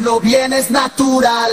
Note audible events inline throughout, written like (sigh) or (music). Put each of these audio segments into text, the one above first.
Pasarlo bien es natural.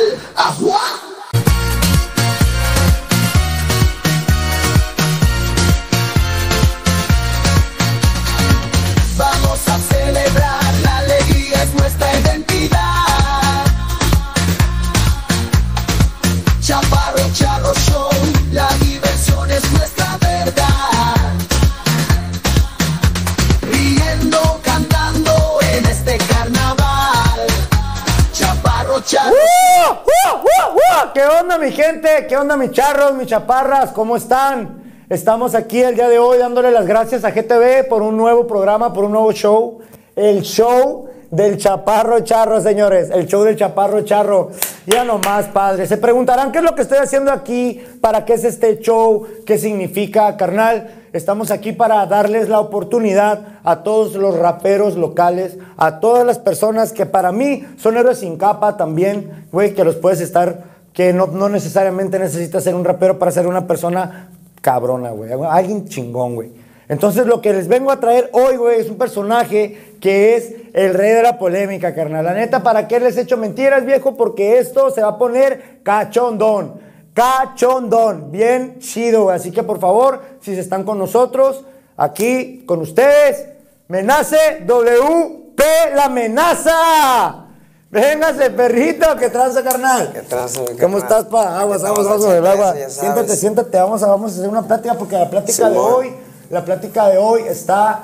¿Qué onda mi gente? ¿Qué onda mis charros, mis chaparras? ¿Cómo están? Estamos aquí el día de hoy dándole las gracias a GTV por un nuevo programa, por un nuevo show. El show del Chaparro Charro, señores. El show del Chaparro Charro. Ya nomás, padre. Se preguntarán qué es lo que estoy haciendo aquí, para qué es este show, qué significa, carnal. Estamos aquí para darles la oportunidad a todos los raperos locales, a todas las personas que para mí son héroes sin capa también, güey, que los puedes estar, que no, no necesariamente necesitas ser un rapero para ser una persona cabrona, güey, alguien chingón, güey. Entonces lo que les vengo a traer hoy, güey, es un personaje que es el rey de la polémica, carnal. La neta, ¿para qué les he hecho mentiras, viejo? Porque esto se va a poner cachondón. Cachondón. Bien chido, güey. Así que por favor, si se están con nosotros, aquí con ustedes, me nace WP la amenaza. Véngase, perrito, que traza, carnal. ¿Qué traza, mi ¿Cómo carnal? estás, pa? Aguas, ¿Qué aguas, aguas del Ya agua. sabes. Siéntate, siéntate, vamos a, vamos a hacer una plática porque la plática de hoy, la plática de hoy está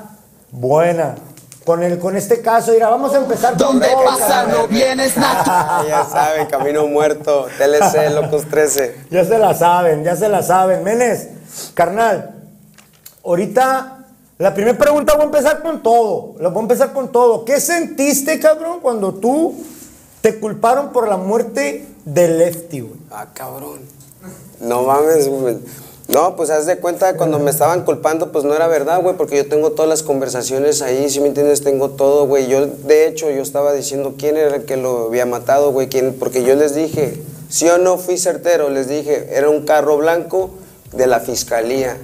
buena. Con, el, con este caso, mira, vamos a empezar con Donde todo, pasarlo carnal. bien es natural. (laughs) Ah, ya saben, Camino Muerto, TLC, (laughs) Locos 13. Ya se la saben, ya se la saben. Menes, carnal, ahorita la primera pregunta voy a empezar con todo. La voy a empezar con todo. ¿Qué sentiste, cabrón, cuando tú te culparon por la muerte de Lefty, güey? Ah, cabrón. No mames, güey. No, pues haz de cuenta, cuando me estaban culpando, pues no era verdad, güey, porque yo tengo todas las conversaciones ahí, si me entiendes, tengo todo, güey. Yo, de hecho, yo estaba diciendo quién era el que lo había matado, güey, quién, porque yo les dije, sí o no fui certero, les dije, era un carro blanco de la fiscalía.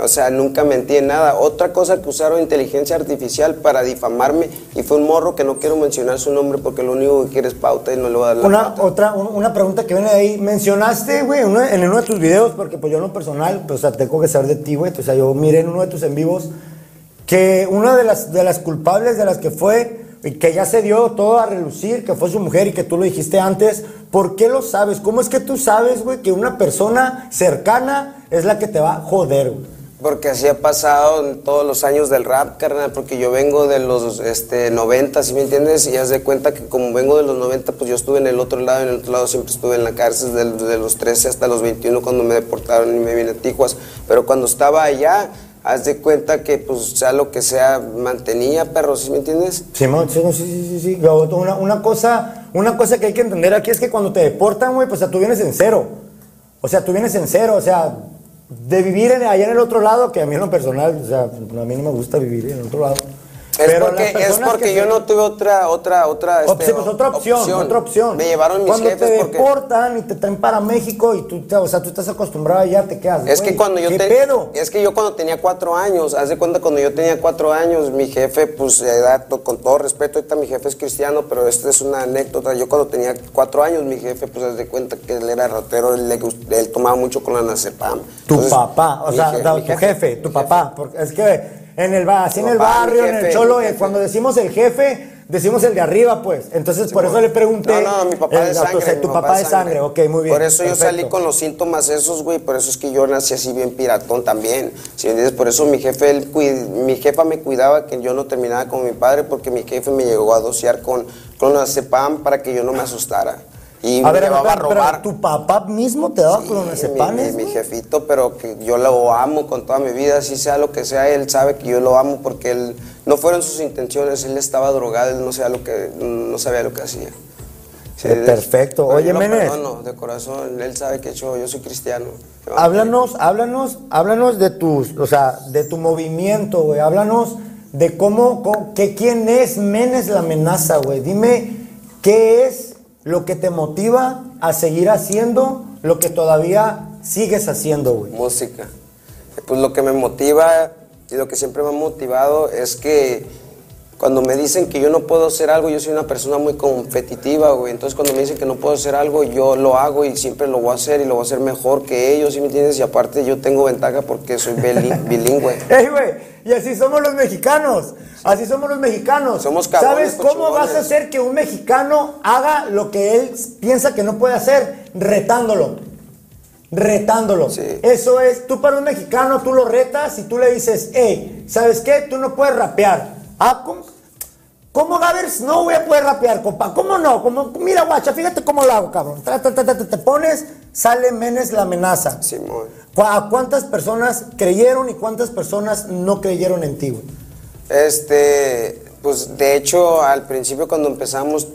O sea, nunca mentí en nada. Otra cosa que usaron inteligencia artificial para difamarme y fue un morro que no quiero mencionar su nombre porque lo único que quiere es pauta y no le voy a dar la Una, pauta. otra, un- una pregunta que viene de ahí. Mencionaste, güey, en uno de tus videos, porque pues yo en lo personal, pues, o sea, tengo que saber de ti, güey. O sea, yo miré en uno de tus en vivos que una de las, de las culpables de las que fue, y que ya se dio todo a relucir, que fue su mujer y que tú lo dijiste antes, ¿por qué lo sabes? ¿Cómo es que tú sabes, güey, que una persona cercana es la que te va a joder, güey? Porque así ha pasado en todos los años del rap, carnal, porque yo vengo de los este, 90, ¿sí me entiendes? Y haz de cuenta que como vengo de los 90, pues yo estuve en el otro lado, en el otro lado siempre estuve en la cárcel desde de los 13 hasta los 21 cuando me deportaron y me vine a Tijuas. Pero cuando estaba allá, haz de cuenta que pues sea lo que sea, mantenía, perro, ¿sí me entiendes? Sí, sí, sí, sí, sí. Una, una cosa, una cosa que hay que entender aquí es que cuando te deportan, güey, pues o sea, tú vienes en cero. O sea, tú vienes en cero, o sea, de vivir en- allá en el otro lado, que a mí en lo personal, o sea, a mí no me gusta vivir en el otro lado. Es Pero porque, es porque que yo se- no tuve otra, otra, otra, este, sí, pues otra opción, otra opción. Me llevaron mis Cuando jefes te porque... deportan y te traen para México y tú, o sea, tú estás acostumbrado allá, te quedas. Es que cuando yo ¿qué te- pedo? es que yo cuando tenía cuatro años, haz de cuenta cuando yo tenía cuatro años, mi jefe, pues edad, con todo respeto, ahorita mi jefe es cristiano, pero esta es una anécdota. Yo cuando tenía cuatro años, mi jefe, pues haz de cuenta que él era ratero, él, él tomaba mucho con la nacepam. Tu Entonces, papá, o sea, tu jefe, tu mi papá. Porque es que en el, así en el papá, barrio, en el cholo, eh, cuando decimos el jefe, decimos el de arriba, pues. Entonces, por eso le pregunté. No, no, mi papá el- de o sangre. sea, tu papá de sangre, ok, muy bien. Por eso yo salí con los síntomas esos, güey. Por eso es que yo nací así bien piratón también. ¿Sí me entiendes? Por eso mi jefe, él mi jefa me cuidaba que yo no terminaba con mi padre porque mi jefe me llegó a dosear con clonazepam para que yo no me asustara. Y A me ver, llevaba a pero- pero robar. tu papá mismo te daba Sí, clonazepam, mi, mi, jefito, pero que yo lo amo con toda mi vida, si sea lo que sea, él sabe que yo lo amo porque él no fueron sus intenciones, él estaba drogado, él no sabía lo que no sabía lo que hacía. Sí, Eh, perfecto. pero Oye, Menes. perdono de corazón, él sabe que yo, yo soy cristiano. Háblanos, háblanos, háblanos de tus, o sea, de tu movimiento, güey. Háblanos de cómo, cómo- que quién es Menes la amenaza, güey. Dime qué es lo que te motiva a seguir haciendo lo que todavía sigues haciendo, güey. música. Pues lo que me motiva y lo que siempre me ha motivado es que cuando me dicen que yo no puedo hacer algo, yo soy una persona muy competitiva, güey. Entonces cuando me dicen que no puedo hacer algo, yo lo hago y siempre lo voy a hacer y lo voy a hacer mejor que ellos, ¿sí me entiendes? Y aparte yo tengo ventaja porque soy bili- (laughs) bilingüe. Ey, güey, y así somos los mexicanos. Así somos los mexicanos. Somos cabrones ¿Sabes cómo vas a hacer que un mexicano haga lo que él piensa que no puede hacer? Retándolo. Retándolo. Sí. Eso es, tú para un mexicano, tú lo retas y tú le dices, hey, ¿sabes qué? Tú no puedes rapear. Ah, ¿cómo? ¿Cómo Gavers no voy a poder rapear, compa? ¿Cómo no? ¿Cómo? Mira, guacha, fíjate cómo lo hago, cabrón. Tra, tra, tra, te pones, sale Menes la amenaza. ¿Cu- ¿A cuántas personas creyeron y cuántas personas no creyeron en ti, güey? Este, pues de hecho al principio cuando empezamos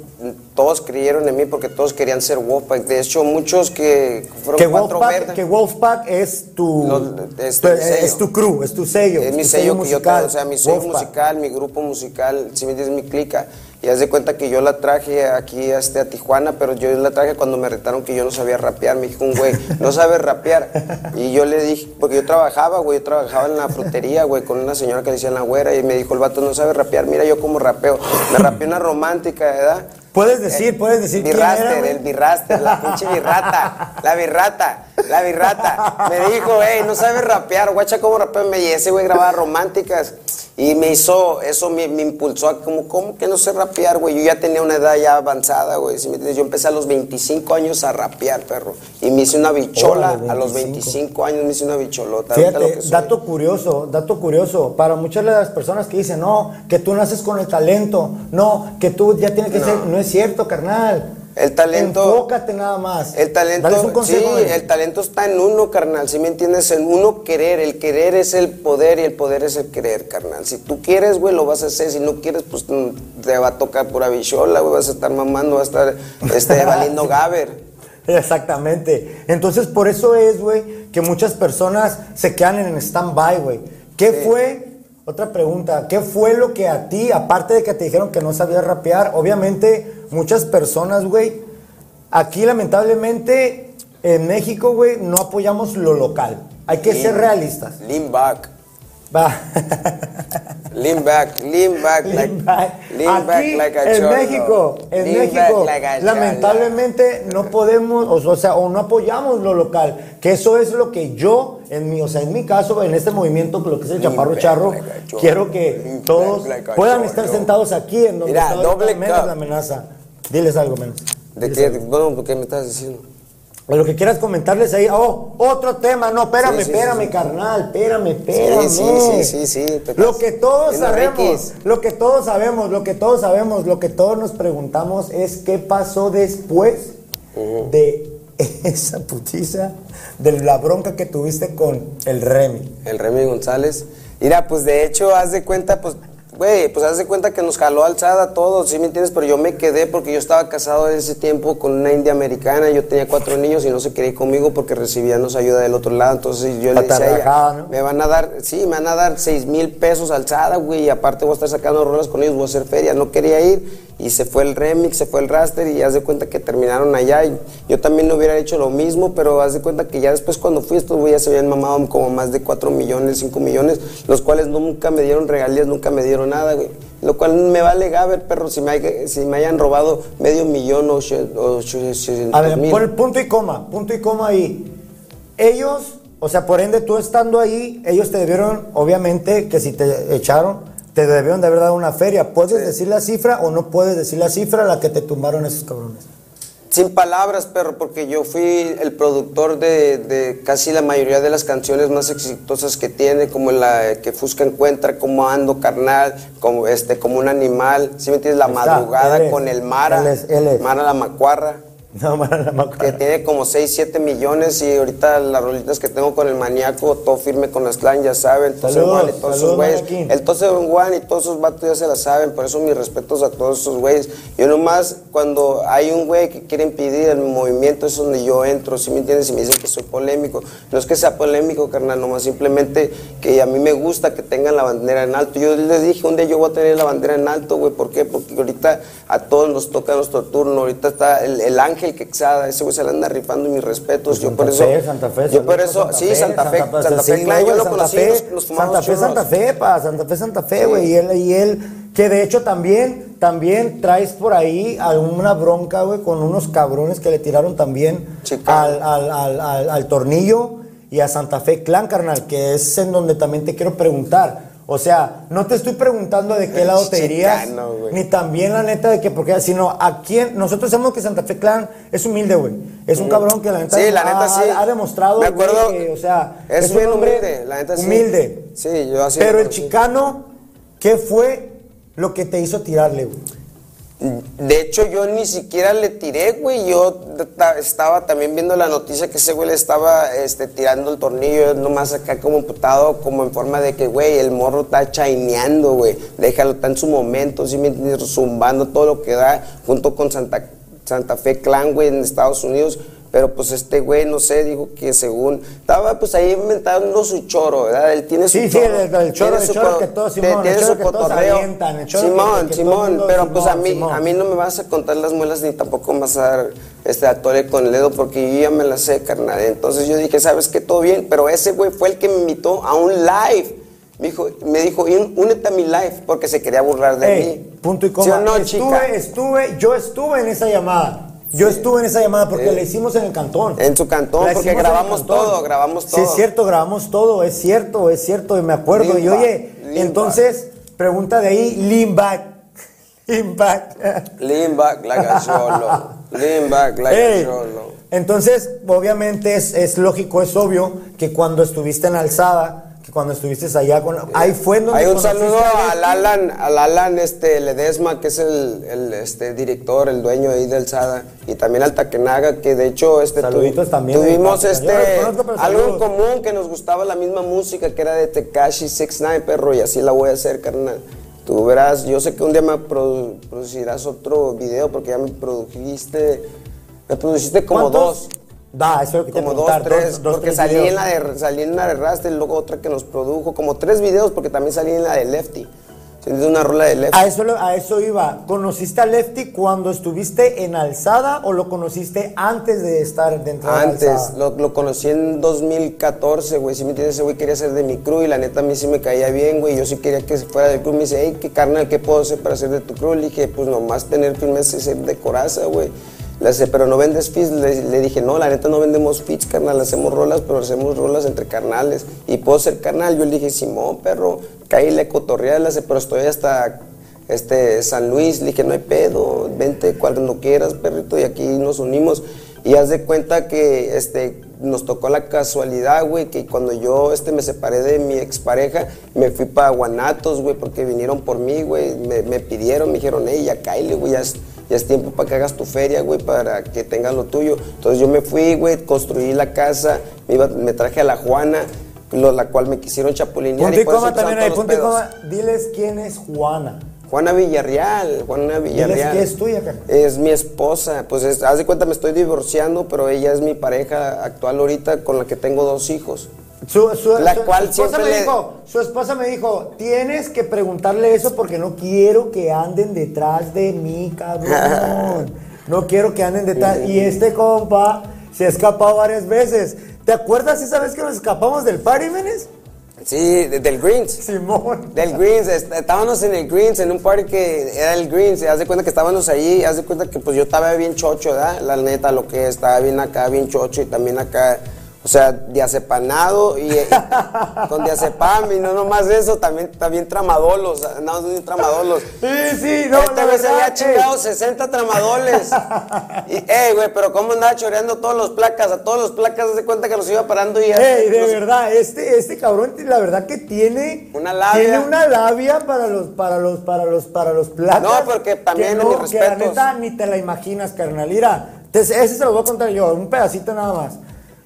todos creyeron en mí porque todos querían ser Wolfpack. De hecho muchos que fueron Que cuatro Wolfpack, verdes. que Wolfpack es tu, es tu- es tu crew, es tu sello. Es mi tu sello que yo traigo, o sea, mi sello Wolfpack. musical, mi grupo musical, si me entiendes, mi clica. Y haz de cuenta que yo la traje aquí este, a Tijuana, pero yo la traje cuando me retaron que yo no sabía rapear. Me dijo un güey, no sabes rapear. (laughs) Y yo le dije, porque yo trabajaba, güey, yo trabajaba en la frutería, güey, con una señora que le decían la güera. Y me dijo, el vato no sabe rapear, mira yo como rapeo. Me rapeé una romántica, ¿verdad? Puedes decir, puedes decir quién era, Birraster, el birraster, la pinche birrata, la birrata, la birrata. Me dijo, hey, no sabes rapear, guacha cómo rapeo. Me y ese güey grababa románticas. Y me hizo, eso me, me impulsó a como, ¿cómo que no sé rapear, güey? Yo ya tenía una edad ya avanzada, güey. ¿sí me entiendes? Yo empecé a los 25 años a rapear, perro. Y me hice una bichola Órale, a los 25. 25 años, me hice una bicholota. Fíjate, dato curioso, dato curioso. Para muchas de las personas que dicen, no, que tú naces con el talento, no, que tú ya tienes que No. ser. No es cierto, carnal. El talento- Enfócate nada más. El talento, un consejo, sí, el talento está en uno, carnal. Si me entiendes, en uno querer. El querer es el poder y el poder es el querer, carnal. Si tú quieres, güey, lo vas a hacer. Si no quieres, pues mm, te va a tocar pura bichola, güey. Vas a estar mamando, vas a estar este, (laughs) valiendo gaber. Exactamente. Entonces, por eso es, güey, que muchas personas se quedan en stand-by, güey. ¿Qué fue? Otra pregunta, ¿qué fue lo que a ti, aparte de que te dijeron que no sabías rapear, obviamente muchas personas, güey, aquí lamentablemente en México, güey, no apoyamos lo local. Hay que ser realistas. Lean back. Va. Lean back, lean back, like, Lean back. lean back Aquí, like a en cholo. México, en Lean México, back like lamentablemente no podemos, o, sea, o no apoyamos lo local, que eso es lo que yo, en mi, o sea, en mi caso, en este movimiento, lo que es el Lean Chaparro back Charro, like quiero que Lean todos back like puedan estar sentados aquí en donde Mira, está doble menos la amenaza. Diles algo menos. ¿De Diles qué? algo. Bueno, ¿qué me estás diciendo? O lo que quieras comentarles ahí. Oh, otro tema. No, espérame, Sí, sí, espérame, sí. carnal. Espérame, espérame. Sí, sí, sí, sí, Lo que todos sabemos, lo que todos sabemos, lo que todos sabemos, lo que todos nos preguntamos es qué pasó después de (laughs) esa putiza, de la bronca que tuviste con el Remy. El Remy González. Mira, pues de hecho, haz de cuenta, pues, güey, pues haz de cuenta que nos jaló alzada a todos, ¿sí me entiendes? Pero yo me quedé porque yo estaba casado en ese tiempo con una india americana, yo tenía cuatro niños y no se quería ir conmigo porque recibíamos ayuda del otro lado, entonces yo le decía a ella, me van a dar, sí, me van a dar seis mil pesos alzada, güey, y aparte voy a estar sacando rolas con ellos, voy a hacer feria, no quería ir, y se fue el remix, se fue el raster, y haz de cuenta que terminaron allá, y yo también no hubiera hecho lo mismo, pero haz de cuenta que ya después cuando fui, estos güeyes se habían mamado como más de 4 millones, 5 millones, los cuales nunca me dieron regalías, nunca me dieron nada, güey. Lo cual me vale gaber, perro, si me, hay- si me hayan robado medio millón o, ocho- A ver, mil. pon el punto y coma, punto y coma ahí. Ellos, o sea, por ende tú estando ahí, ellos te debieron, obviamente, que si te echaron, te debieron de haber dado una feria. ¿Puedes decir la cifra o no puedes decir la cifra a la que te tumbaron esos cabrones? Sin palabras, perro, porque yo fui el productor de, de casi la mayoría de las canciones más exitosas que tiene, como la que Fusca encuentra, como Ando Carnal, como este, como un animal, ¿sí me entiendes? La está, madrugada es, con el Mara, él es, él es. Mara la Macuarra. (laughs) No, que tiene como 6, 7 millones y ahorita las rolitas que tengo con el maníaco, todo firme con las clan, ya saben, Saludos, Juan y todos esos güeyes. El Tose Juan y todos esos vatos ya se la saben, por eso mis respetos a todos esos güeyes. Yo nomás, cuando hay un güey que quiere impedir el movimiento, es donde yo entro, ¿sí me entiendes? Y me dicen que soy polémico. No es que sea polémico, carnal, nomás simplemente que a mí me gusta que tengan la bandera en alto. Yo les dije, un día yo voy a tener la bandera en alto, güey, ¿por qué? Porque ahorita a todos nos toca nuestro turno, ahorita está el, el ángel Quexada, ese güey se la anda rifando mis respetos. yo por Pues Santa eso. Fe, Santa Fe, yo por eso, sí, Santa Fe, Santa Fe, sí, Clan, yo güey, lo Santa conocí, Fe, nos, nos fumamos Santa Fe, churros. Santa Fe, pa, Santa Fe, Santa Fe, güey, y él, y él, que de hecho también, también traes por ahí alguna bronca, güey, con unos cabrones que le tiraron también al, al, al- al tornillo y a Santa Fe Clan, carnal, que es en donde también te quiero preguntar. O sea, no te estoy preguntando de qué lado te irías, Chicano, ni también la neta de que, porque, sino a quién, nosotros sabemos que Santa Fe Clan es humilde, güey. Es un cabrón que la neta, Sí, la neta ha, sí. ha demostrado, Me que, o sea, es un bien hombre humilde, la neta sí. Humilde. Sí, yo así Pero el chicano, ¿qué fue lo que te hizo tirarle, güey? De hecho, yo ni siquiera le tiré, güey. Yo ta- estaba también viendo la noticia que ese güey le estaba este, tirando el tornillo, nomás acá como putado, como en forma de que, güey, el morro está chaineando, güey. Déjalo, está en su momento, ¿sí? Zumbando todo lo que da, junto con Santa, Santa Fe Clan, güey, en Estados Unidos. Pero pues este güey, no sé, dijo que según. Estaba pues ahí inventando su choro, ¿verdad? Él tiene su Sí, sí, choro. el- el choro, el choro que todos, tiene- Simón, el tiene choro su que todos cotorreo. avientan, el choro que- Simón, que Simón, mundo- pero pues a mí, Simón. a mí no me vas a contar las muelas ni tampoco me vas a dar este atole con el dedo porque yo ya me la sé, carnal. Entonces yo dije, ¿sabes qué? Todo bien, pero ese güey fue el que me invitó a un live. Me dijo, me dijo, "Un- únete a mi live porque se quería burlar de Ey, mí. punto y ¿Sí coma. no, estuve, chica? estuve, yo estuve en esa llamada. Yo estuve en esa llamada porque la hicimos en el cantón. En su cantón, La porque grabamos cantón. todo, grabamos Sí, es todo. cierto, grabamos todo, es cierto, es cierto, y me acuerdo. y oye, entonces, pregunta de ahí, lean back. Lean (laughs) back. Lean back like a cholo. Lean (laughs) back like Ey, a cholo. Entonces, obviamente es, es lógico, es obvio que cuando estuviste en Alzada, que cuando estuviste allá con... Ahí fue donde Hay un saludo al. Alan, al Alan este, Ledesma, que es el, el, este, director, el dueño ahí del SADA, y también al Takenaga, que de hecho este, tu- Saluditos también tuvimos este, conozco, algo en común, que nos gustaba la misma música, que era de Tekashi 69, perro, y así la voy a hacer, carnal. Tú verás, yo sé que un día me produ- producirás otro video, porque ya me produjiste, me produciste como ¿Cuántos? dos. Da, eso es lo que te Como dos, tres, dos, porque tres salí videos. en, la de, salí en la de Rasta y luego otra que nos produjo, como tres videos, porque también salí en la de Lefty. Es una rola de Lefty. A eso, a eso iba. ¿Conociste a Lefty cuando estuviste en Alzada o lo conociste antes de estar dentro de Antes, Alzada? lo, lo conocí en 2014, güey. Si me entiendes, ese güey quería ser de mi crew y la neta a mí sí me caía bien, güey. Yo sí quería que fuera del crew. Me dice, hey, qué carnal, ¿qué puedo hacer para ser de tu crew? Le dije, pues nomás tener firmeza y ser de coraza, güey. Le dice, pero no vendes fits. Le, le dije, no, la neta no vendemos fits, carnal. Hacemos rolas, pero hacemos rolas entre carnales. Y puedo ser carnal. Yo le dije, Simón, perro, caíle cotorrear. Le dice, pero estoy hasta este, San Luis, le dije, no hay pedo, vente cuando quieras, perrito, y aquí nos unimos. Y haz de cuenta que este, nos tocó la casualidad, güey, que cuando yo este, me separé de mi expareja, me fui para Guanatos, güey, porque vinieron por mí, güey, me, pidieron, me dijeron, hey, ya cáile, güey, ya ya es tiempo para que hagas tu feria, güey, para que tengas lo tuyo. Entonces yo me fui, güey, construí la casa, me, iba- me traje a la Juana, lo- la cual me quisieron chapulinear. Punto y coma también los pedos. coma. Diles quién es Juana. Juana Villarreal, Juana Villarreal. que es tuya, carnal. Es mi esposa, pues es- haz de cuenta me estoy divorciando, pero ella es mi pareja actual ahorita con la que tengo dos hijos. Su, su- La su- cual su esposa me le- dijo, su esposa me dijo, tienes que preguntarle eso porque no quiero que anden detrás de mí, cabrón. (laughs) No quiero que anden detrás. Y este compa se ha escapado varias veces. ¿Te acuerdas esa vez que nos escapamos del party, Menes? Sí, de- del Greens. Simón. Del Greens, est- estábamos en el Greens, en un party que era el Greens, y haz de cuenta que estábamos ahí, haz de cuenta que pues yo estaba bien chocho, ¿verdad? La neta, lo que es, estaba bien acá, bien chocho, y también acá O sea, diazepanado y, y (laughs) con diazepam y no nomás eso, también, también tramadolos, andamos de tramadolos. Sí, sí, no, se verdad, había chingado 60 tramadoles. y, (laughs) ey, güey, pero cómo andaba choreando todos los placas, a todos los placas, de cuenta que los iba parando y. Ey, de los- verdad, este, este cabrón, la verdad que tiene Una labia. Tiene una labia para los, para los, para los, para los placas. No, porque también, que, no, mis que la neta ni te la imaginas, carnal. Mira, te- ese se lo voy a contar yo, un pedacito nada más.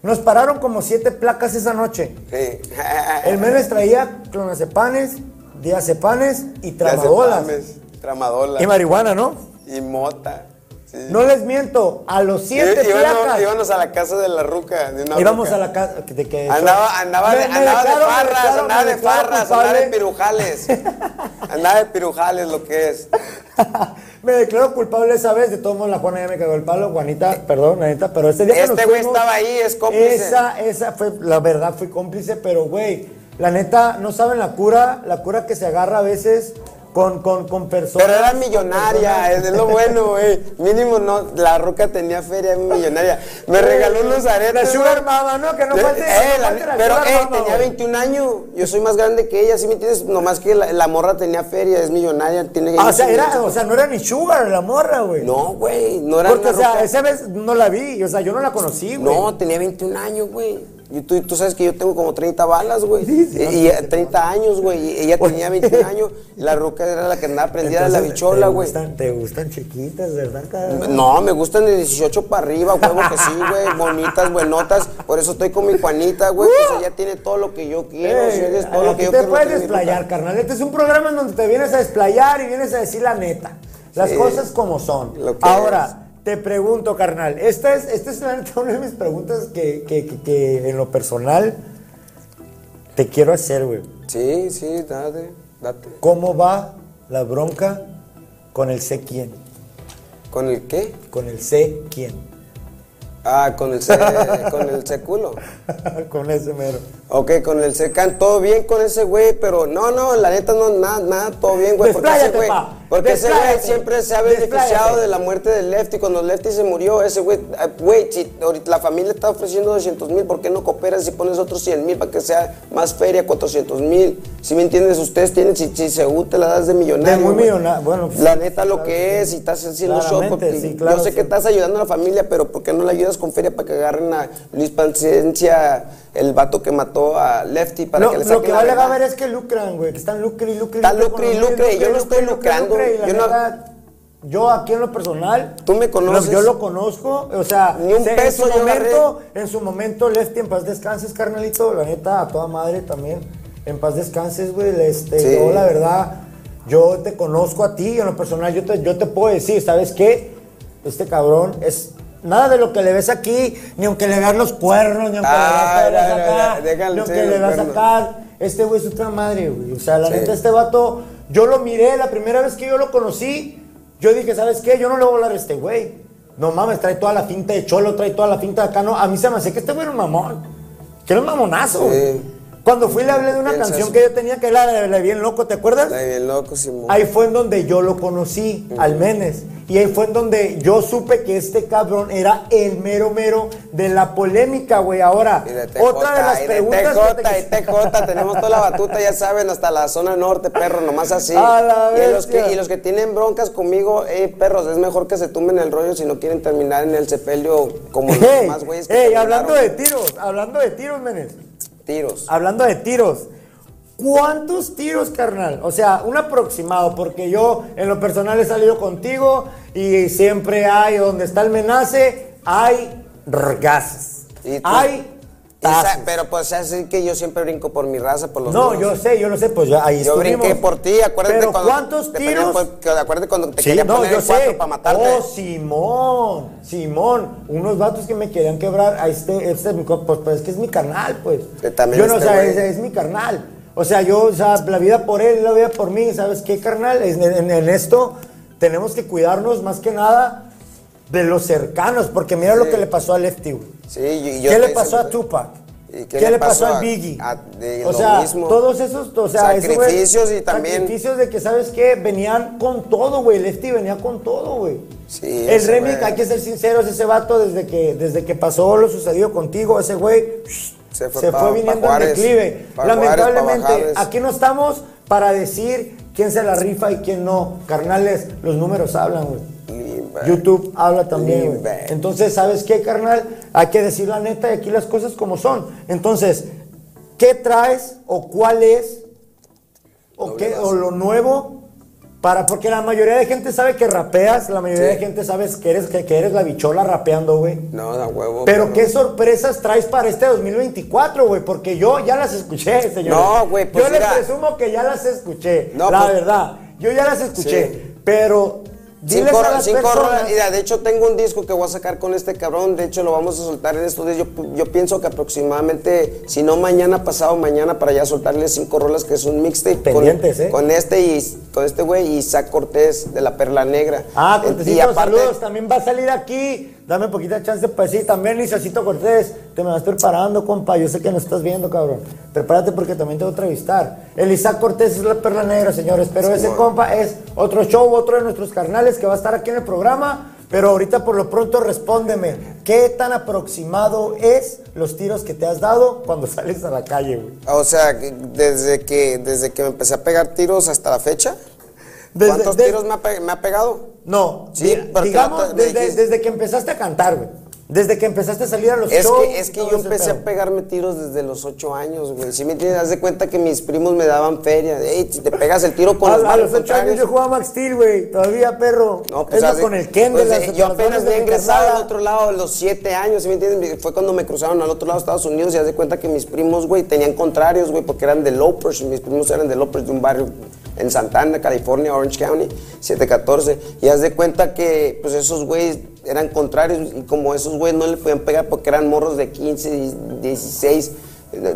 Nos pararon como siete placas esa noche. Sí. El menes traía clonazepanes, diazepanes y tramadolas. Diazepames, Tramadolas. Y marihuana, ¿no? Y mota. Sí. No les miento, a los siete Y- íbamos, placas. íbamos a la casa de la ruca. De una Íbamos ruca. a la casa de que Andaba, andaba, de, Me- andaba de declaro- farras, declaro- andaba de farras, andaba de pirujales. (laughs) andaba de pirujales, lo que es. (laughs) me declaro culpable esa vez, de todos modos la Juana ya me cagó el palo, Juanita, perdón, la neta, pero este día que Este güey estaba ahí, es cómplice. Esa, esa fue, la verdad, fui cómplice, pero güey, la neta, no saben la cura, la cura que se agarra a veces con, con, con personas. Pero era millonaria, personas- es lo bueno, güey. Mínimo no, la ruca tenía feria millonaria. Me regaló unos aretes. La Sugar. Mama, ¿no? Que no Eh, falte. eh, no la- falte la pero Sugar eh, Mama, tenía güey. 21 años. Yo soy más grande que ella, ¿sí me entiendes? Nomás que la, la morra tenía feria, es millonaria, tiene Ah, o sea, era, o sea, no era ni Sugar la morra, güey. No, güey, no era Porque, o sea, esa vez no la vi, o sea, yo no la conocí, güey. No, tenía 21 años, güey. Y tú, tú sabes que yo tengo como 30 balas, güey. Sí, sí, y, y, eh, 30 años, güey. Y ella tenía 21 años. Y la ruca era la que andaba prendida de la Entonces, bichola, ¿te güey. Te gustan chiquitas, ¿verdad, cabrón? No, me gustan de 18 para arriba, huevo que sí, güey. (laughs) Bonitas, buenotas. Por eso estoy con mi Juanita, güey. Pues ella tiene todo lo que yo quiero. yo te quiero. puedes desplayar, carnal. Este es un programa en donde te vienes a desplayar y vienes a decir la neta. Las Sí. cosas como son. Ahora, te pregunto, carnal. Esta es, esta es una de mis preguntas que, que- que- que en lo personal te quiero hacer, güey. Sí, sí, date, date. ¿Cómo va la bronca con el sé quién? ¿Con el qué? Con el sé quién. Ah, con el, ce- (laughs) con el seculo. con ese mero. Ok, con el Secan, todo bien con ese güey, pero no, no, la neta no, nada, nada, todo bien, güey. Porque ese güey, pa. Porque ese güey siempre se ha beneficiado de la muerte de Lefty. Cuando Lefty se murió, ese güey, ah, güey, si ahorita la familia está ofreciendo 200 mil, ¿por qué no cooperas y pones otros 100 mil para que sea más feria, 400 mil? Si me entiendes, ustedes tienen, si, si según te la das de millonario. De muy millonario, bueno, La neta lo claro que que es, y estás haciendo show. Sí, claro, yo sé sí. que estás ayudando a la familia, pero ¿por qué no le ayudas con feria para que agarren a Luis Paciencia, el vato que mató a Lefty, para Lo, que le lo saquen que la vale verdad? ver es que lucran, güey, que están lucre y lucre. Están lucre lucre y lucre, y yo no lucre, estoy lucre, lucrando, y la yo no- neta, Yo aquí en lo personal, Tú me conoces. Yo lo conozco, o sea, Ni un sé- peso en su yo agarré. momento, en su momento, Lefty, en paz descanses, carnalito, la neta, a toda madre también, en paz descanses, güey, este, Sí. yo la verdad, yo te conozco a ti, en lo personal, yo te, yo te puedo decir, ¿sabes qué? Este cabrón es nada de lo que le ves aquí, ni aunque le veas los cuernos, ni aunque Ah, le veas no, no, acá, no, ni aunque le veas acá, este güey es otra madre, güey, o sea, la Sí. neta, este vato, yo lo miré la primera vez que yo lo conocí, yo dije, ¿sabes qué? Yo no le voy a hablar a este güey. No mames, trae toda la finta de cholo, trae toda la finta de acá. No, a mí se me hace que este güey era un mamón. Que era un mamonazo. Sí. Cuando fui le hablé de una canción eso. que yo tenía que era la de la de Bien Loco, ¿te acuerdas? Está bien loco, Simón. Ahí fue en donde yo lo conocí, al Menes. Y ahí fue en donde yo supe que este cabrón era el mero mero de la polémica, güey. Ahora, Y de otra de las y de preguntas que te- y tenemos toda la batuta, ya saben, hasta la zona norte, perro, nomás así. A la y, los que, y los que tienen broncas conmigo, eh, perros, es mejor que se tumben el rollo si no quieren terminar en el sepelio como los Ey, demás güeyes ey, hablando de tiros, hablando de tiros, Menes. Tiros. Hablando de tiros, ¿cuántos tiros, carnal? O sea, un aproximado, porque yo en lo personal he salido contigo y siempre hay, donde está el menace, hay gases. Hay y sa- tazos. pero pues así que yo siempre brinco por mi raza, por los No, míos. yo sé, yo no sé, pues ya ahí Yo estuvimos. brinqué por ti, acuérdate Pero cuando ¿cuántos te tiros? ponían que- acuérdate cuando te Sí, quería no, poner yo en cuatro para matarte. Oh, Simón, Simón, unos vatos que me querían quebrar a este, este pues, pues es que es mi carnal, pues. Que también yo no, este o sea, es, es mi carnal. O sea, yo, o sea, la vida por él, la vida por mí, ¿sabes qué, carnal? En, en- en esto tenemos que cuidarnos más que nada de los cercanos, porque mira lo que le pasó a Lefty, güey. Sí, y yo ¿Qué le pasó a Tupac? ¿Y ¿Qué, le pasó, al Biggie? a- de o sea, mismo. todos esos, o sea, Sacrificios y también- Sacrificios de que, ¿sabes qué? Venían con todo, güey. Lefty venía con todo, güey. Sí, el remix, hay que ser sinceros, ese vato desde que, desde que pasó lo sucedido contigo, ese güey Se fue se pa- fue viniendo en declive. Lamentablemente, aquí no estamos para decir quién se la rifa y quién no. Carnales, los números hablan, güey. YouTube habla también, güey. Entonces, ¿sabes qué, carnal? Hay que decir la neta y aquí las cosas como son. Entonces, ¿qué traes o cuál es o, qué, o lo nuevo? Para, porque la mayoría de gente sabe que rapeas, la mayoría Sí. de gente sabe que eres, que, que eres la bichola rapeando, güey. No, da huevo. Pero qué sorpresas traes para este 2024, güey, porque yo ya las escuché, señor. No, güey, pues Yo les presumo que ya las escuché, No, la pues- verdad. Yo ya las escuché, Sí. pero diles. Mira, de hecho tengo un disco que voy a sacar con este cabrón. De hecho lo vamos a soltar en estos días. Yo, yo pienso que aproximadamente, si no mañana, pasado mañana, para ya soltarle cinco rolas, que es un mixtape. con- ¿eh? Con este y con este güey y Isaac Cortés de la Perla Negra. Ah, Eh, y aparte- saludos. También va a salir aquí. Dame poquita chance para decir. También, Isacito Cortés, te me vas preparando, compa. Yo sé que nos estás viendo, cabrón. Prepárate porque también te voy a entrevistar. El Isaac Cortés es la perla negra, señores. Pero ese compa es otro show, otro de nuestros carnales que va a estar aquí en el programa. Pero ahorita por lo pronto respóndeme. ¿Qué tan aproximado es los tiros que te has dado cuando (laughs) sales a la calle, güey? O sea, desde que, desde que me empecé a pegar tiros hasta la fecha. Desde- ¿Cuántos tiros me ha, pe- me ha pegado? No, Sí, digamos, desde, desde que empezaste a cantar, güey. Desde que empezaste a salir a los Es shows. que, es que yo empecé a pegarme tiros desde los ocho años, güey. Si me entiendes, haz de cuenta que mis primos me daban feria. Ey, si te pegas el tiro con A, los a los ocho años yo jugaba Max Steel, güey. Todavía, perro. No, pues, es lo haz de- con el Ken pues, de eh, las Yo apenas había ingresado al otro lado a los siete años, ¿sí me entiendes? Fue cuando me cruzaron al otro lado de Estados Unidos y haz de cuenta que mis primos, güey, tenían contrarios, güey, porque eran de Lopers. Mis primos eran de Lopers de un barrio en Santana, California, Orange County, 714. Y haz de cuenta que, pues, esos güeyes eran contrarios y como esos güeyes no le podían pegar porque eran morros de 15, 16,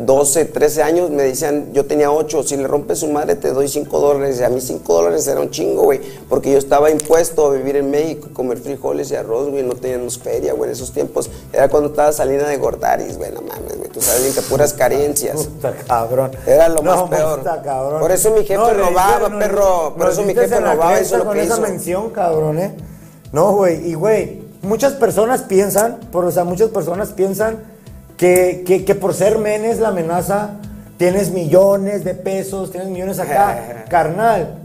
12, 13 años, me decían, yo tenía 8, si le rompes su madre te doy 5 dólares. Y a mí 5 dólares era un chingo, güey, porque yo estaba impuesto a vivir en México, comer frijoles y arroz, güey, no teníamos feria, güey, en esos tiempos. Era cuando estaba saliendo de Gordaris, güey, no mames, güey, tú sabes bien que puras carencias. Puta cabrón. Era lo No, más peor. puta, cabrón. Por eso mi jefe robaba, perro. Por eso mi jefe robaba, eso es lo con que esa hizo. mención, cabrón, ¿eh? No, güey. Y, güey, muchas personas piensan, por, o sea, muchas personas piensan que, que, que por ser menes la amenaza tienes millones de pesos, tienes millones acá. (laughs) carnal,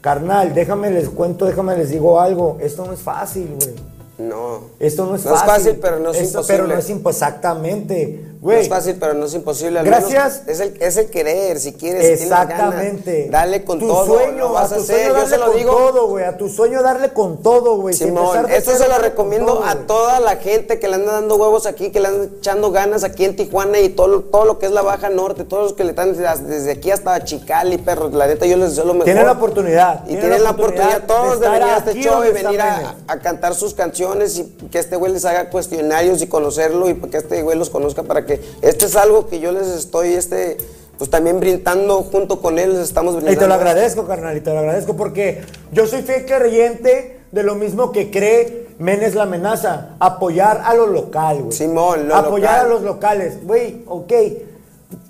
carnal, déjame les cuento, déjame les digo algo. Esto no es fácil, güey. No. Esto no es No es fácil. fácil, pero no es Esto- imposible. Pero no es imposible. Exactamente. No es fácil, pero no es imposible. al Gracias. menos Es el, es el querer, si quieres. si ganas, Exactamente. dale con tu todo. Sueño, lo vas a, tu hacer. Sueño Yo se lo con digo. todo, güey. A tu sueño darle con todo, güey. Simón, de esto se lo recomiendo todo, a toda la gente que le anda dando huevos aquí, que le andan echando ganas aquí en Tijuana y todo, todo lo que es la Baja Norte, todos los que le están desde, aquí hasta Chicali, perros. La neta, yo les deseo lo mejor. Tienen la oportunidad. Y tienen la oportunidad todos de estar venir a este show y venir a, a cantar sus canciones y que este güey les haga cuestionarios y conocerlo y que este güey los conozca para que este es algo que yo les estoy este pues también brindando junto con él, les estamos Y brindando. te lo agradezco, carnal, y te lo agradezco porque yo soy fiel creyente de lo mismo que cree Menes la amenaza, apoyar a lo local, güey. Simón, lo Apoyar local. a los locales, güey, ok.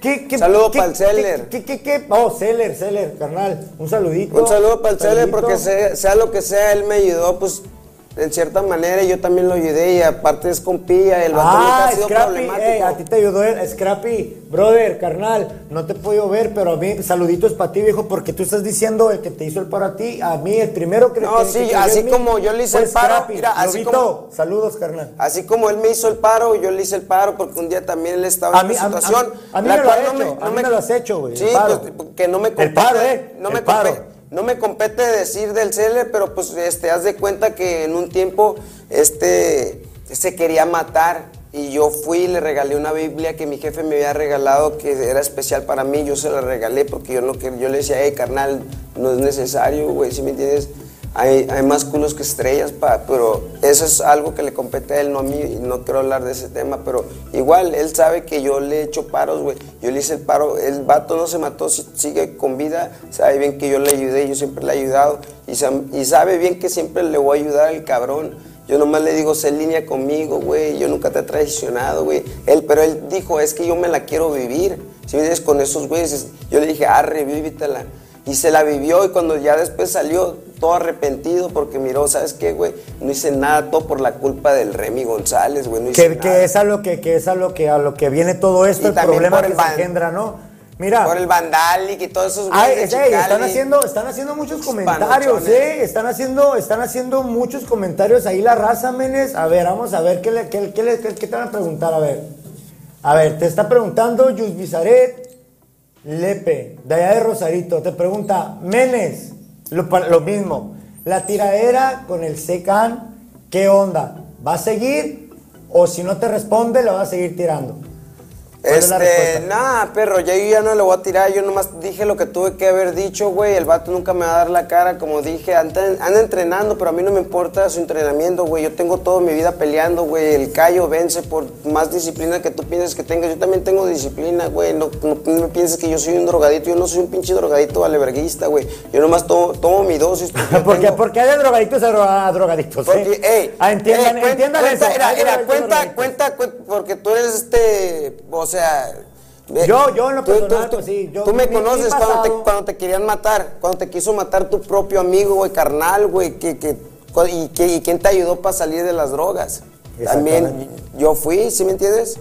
¿Qué, qué, Saludo pa'l qué- Celler. ¿Qué, qué, qué? Oh, Celler, Celler, carnal. Un saludito. Un saludo para el Saludito. porque sea, sea lo que sea, él me ayudó, pues, en cierta manera, yo también lo ayudé, y aparte es compilla, el vato nunca Ah, ha sido Scrappy, problemático. ey, a ti te ayudó Scrappy, brother, carnal, no te he podido ver, pero a mí, saluditos para ti, viejo, porque tú estás diciendo el que te hizo el paro a ti, a mí, el primero que No, que- sí, que así mí como yo le hice el paro, Scrappy. mira, así Lobito, como- saludos, carnal. Así como él me hizo el paro, yo le hice el paro porque un día también él estaba A en mí- una a situación. a mí la me lo cual ha no hecho, a mí me lo has hecho, güey, Sí, pues, que no me compete. El paro, eh, No el me paro. compete. No me compete decir del Cele, pero pues este, haz de cuenta que en un tiempo este se quería matar y yo fui y le regalé una Biblia que mi jefe me había regalado que era especial para mí, yo se la regalé porque yo no yo le decía, hey carnal, no es necesario, güey, si me entiendes? Hay, más culos que estrellas, pa, pero eso es algo que le compete a él, no a mí, y no quiero hablar de ese tema, pero igual, él sabe que yo le he hecho paros, güey, yo le hice el paro, el vato no se mató, si- sigue con vida, sabe bien que yo le ayudé, yo siempre le he ayudado, y, sa- y sabe bien que siempre le voy a ayudar al cabrón, yo nomás le digo, sé línea conmigo, güey, yo nunca te he traicionado, güey, él, pero él dijo, es que yo me la quiero vivir, si vienes con esos güeyes, yo le dije, arre, vívitela, Y se la vivió y cuando ya después salió todo arrepentido porque miró, ¿sabes qué, güey? No hice nada, todo por la culpa del Remy González, güey. No hice Que, nada. que es a lo que, que es a lo que a lo que viene todo esto, Y el problema por que el se engendra, ¿no? Mira, Por el Vandalic y todos esos Ay, güeyes de ey, están haciendo, están haciendo muchos comentarios. ¿eh? Están haciendo, están haciendo muchos comentarios ahí la raza, Menes. A ver, vamos a ver qué, le- qué, qué- qué te van a preguntar, a ver. A ver, te está preguntando Yus Bizaret Lepe, de allá de Rosarito. Te pregunta, Menes, lo, lo mismo. La tiradera con el Secan, ¿qué onda? ¿Va a seguir? O si no te responde, lo va a seguir tirando. ¿Cuál es la Este, nada, perro, ya yo ya no le voy a tirar, yo nomás dije lo que tuve que haber dicho, güey, el vato nunca me va a dar la cara, como dije, anda, anda entrenando, pero a mí no me importa su entrenamiento, güey, yo tengo toda mi vida peleando, güey, el callo vence por más disciplina que tú piensas que tengas, yo también tengo disciplina, güey, no, no, pienses que yo soy un drogadito, yo no soy un pinche drogadito valeverguista, güey, yo nomás tomo, tomo mi dosis. (laughs) porque tengo- porque hay drogaditos a, dro- a drogaditos. porque, ¿eh? ey, Ah, entiendan, ey, cuen- entiendan cuenta, eso. mira, hay de mira, drogaditos a cuenta, cuenta, cuen- porque tú eres este, o sea... Yo- yo en lo tú- tú- personal, tú- pues sí, yo- tú me conoces cuando te, cuando te querían matar, cuando te quiso matar tu propio amigo, güey, carnal, güey, que, que, y, que- y quién te ayudó para salir de las drogas. También yo fui, ¿sí me entiendes?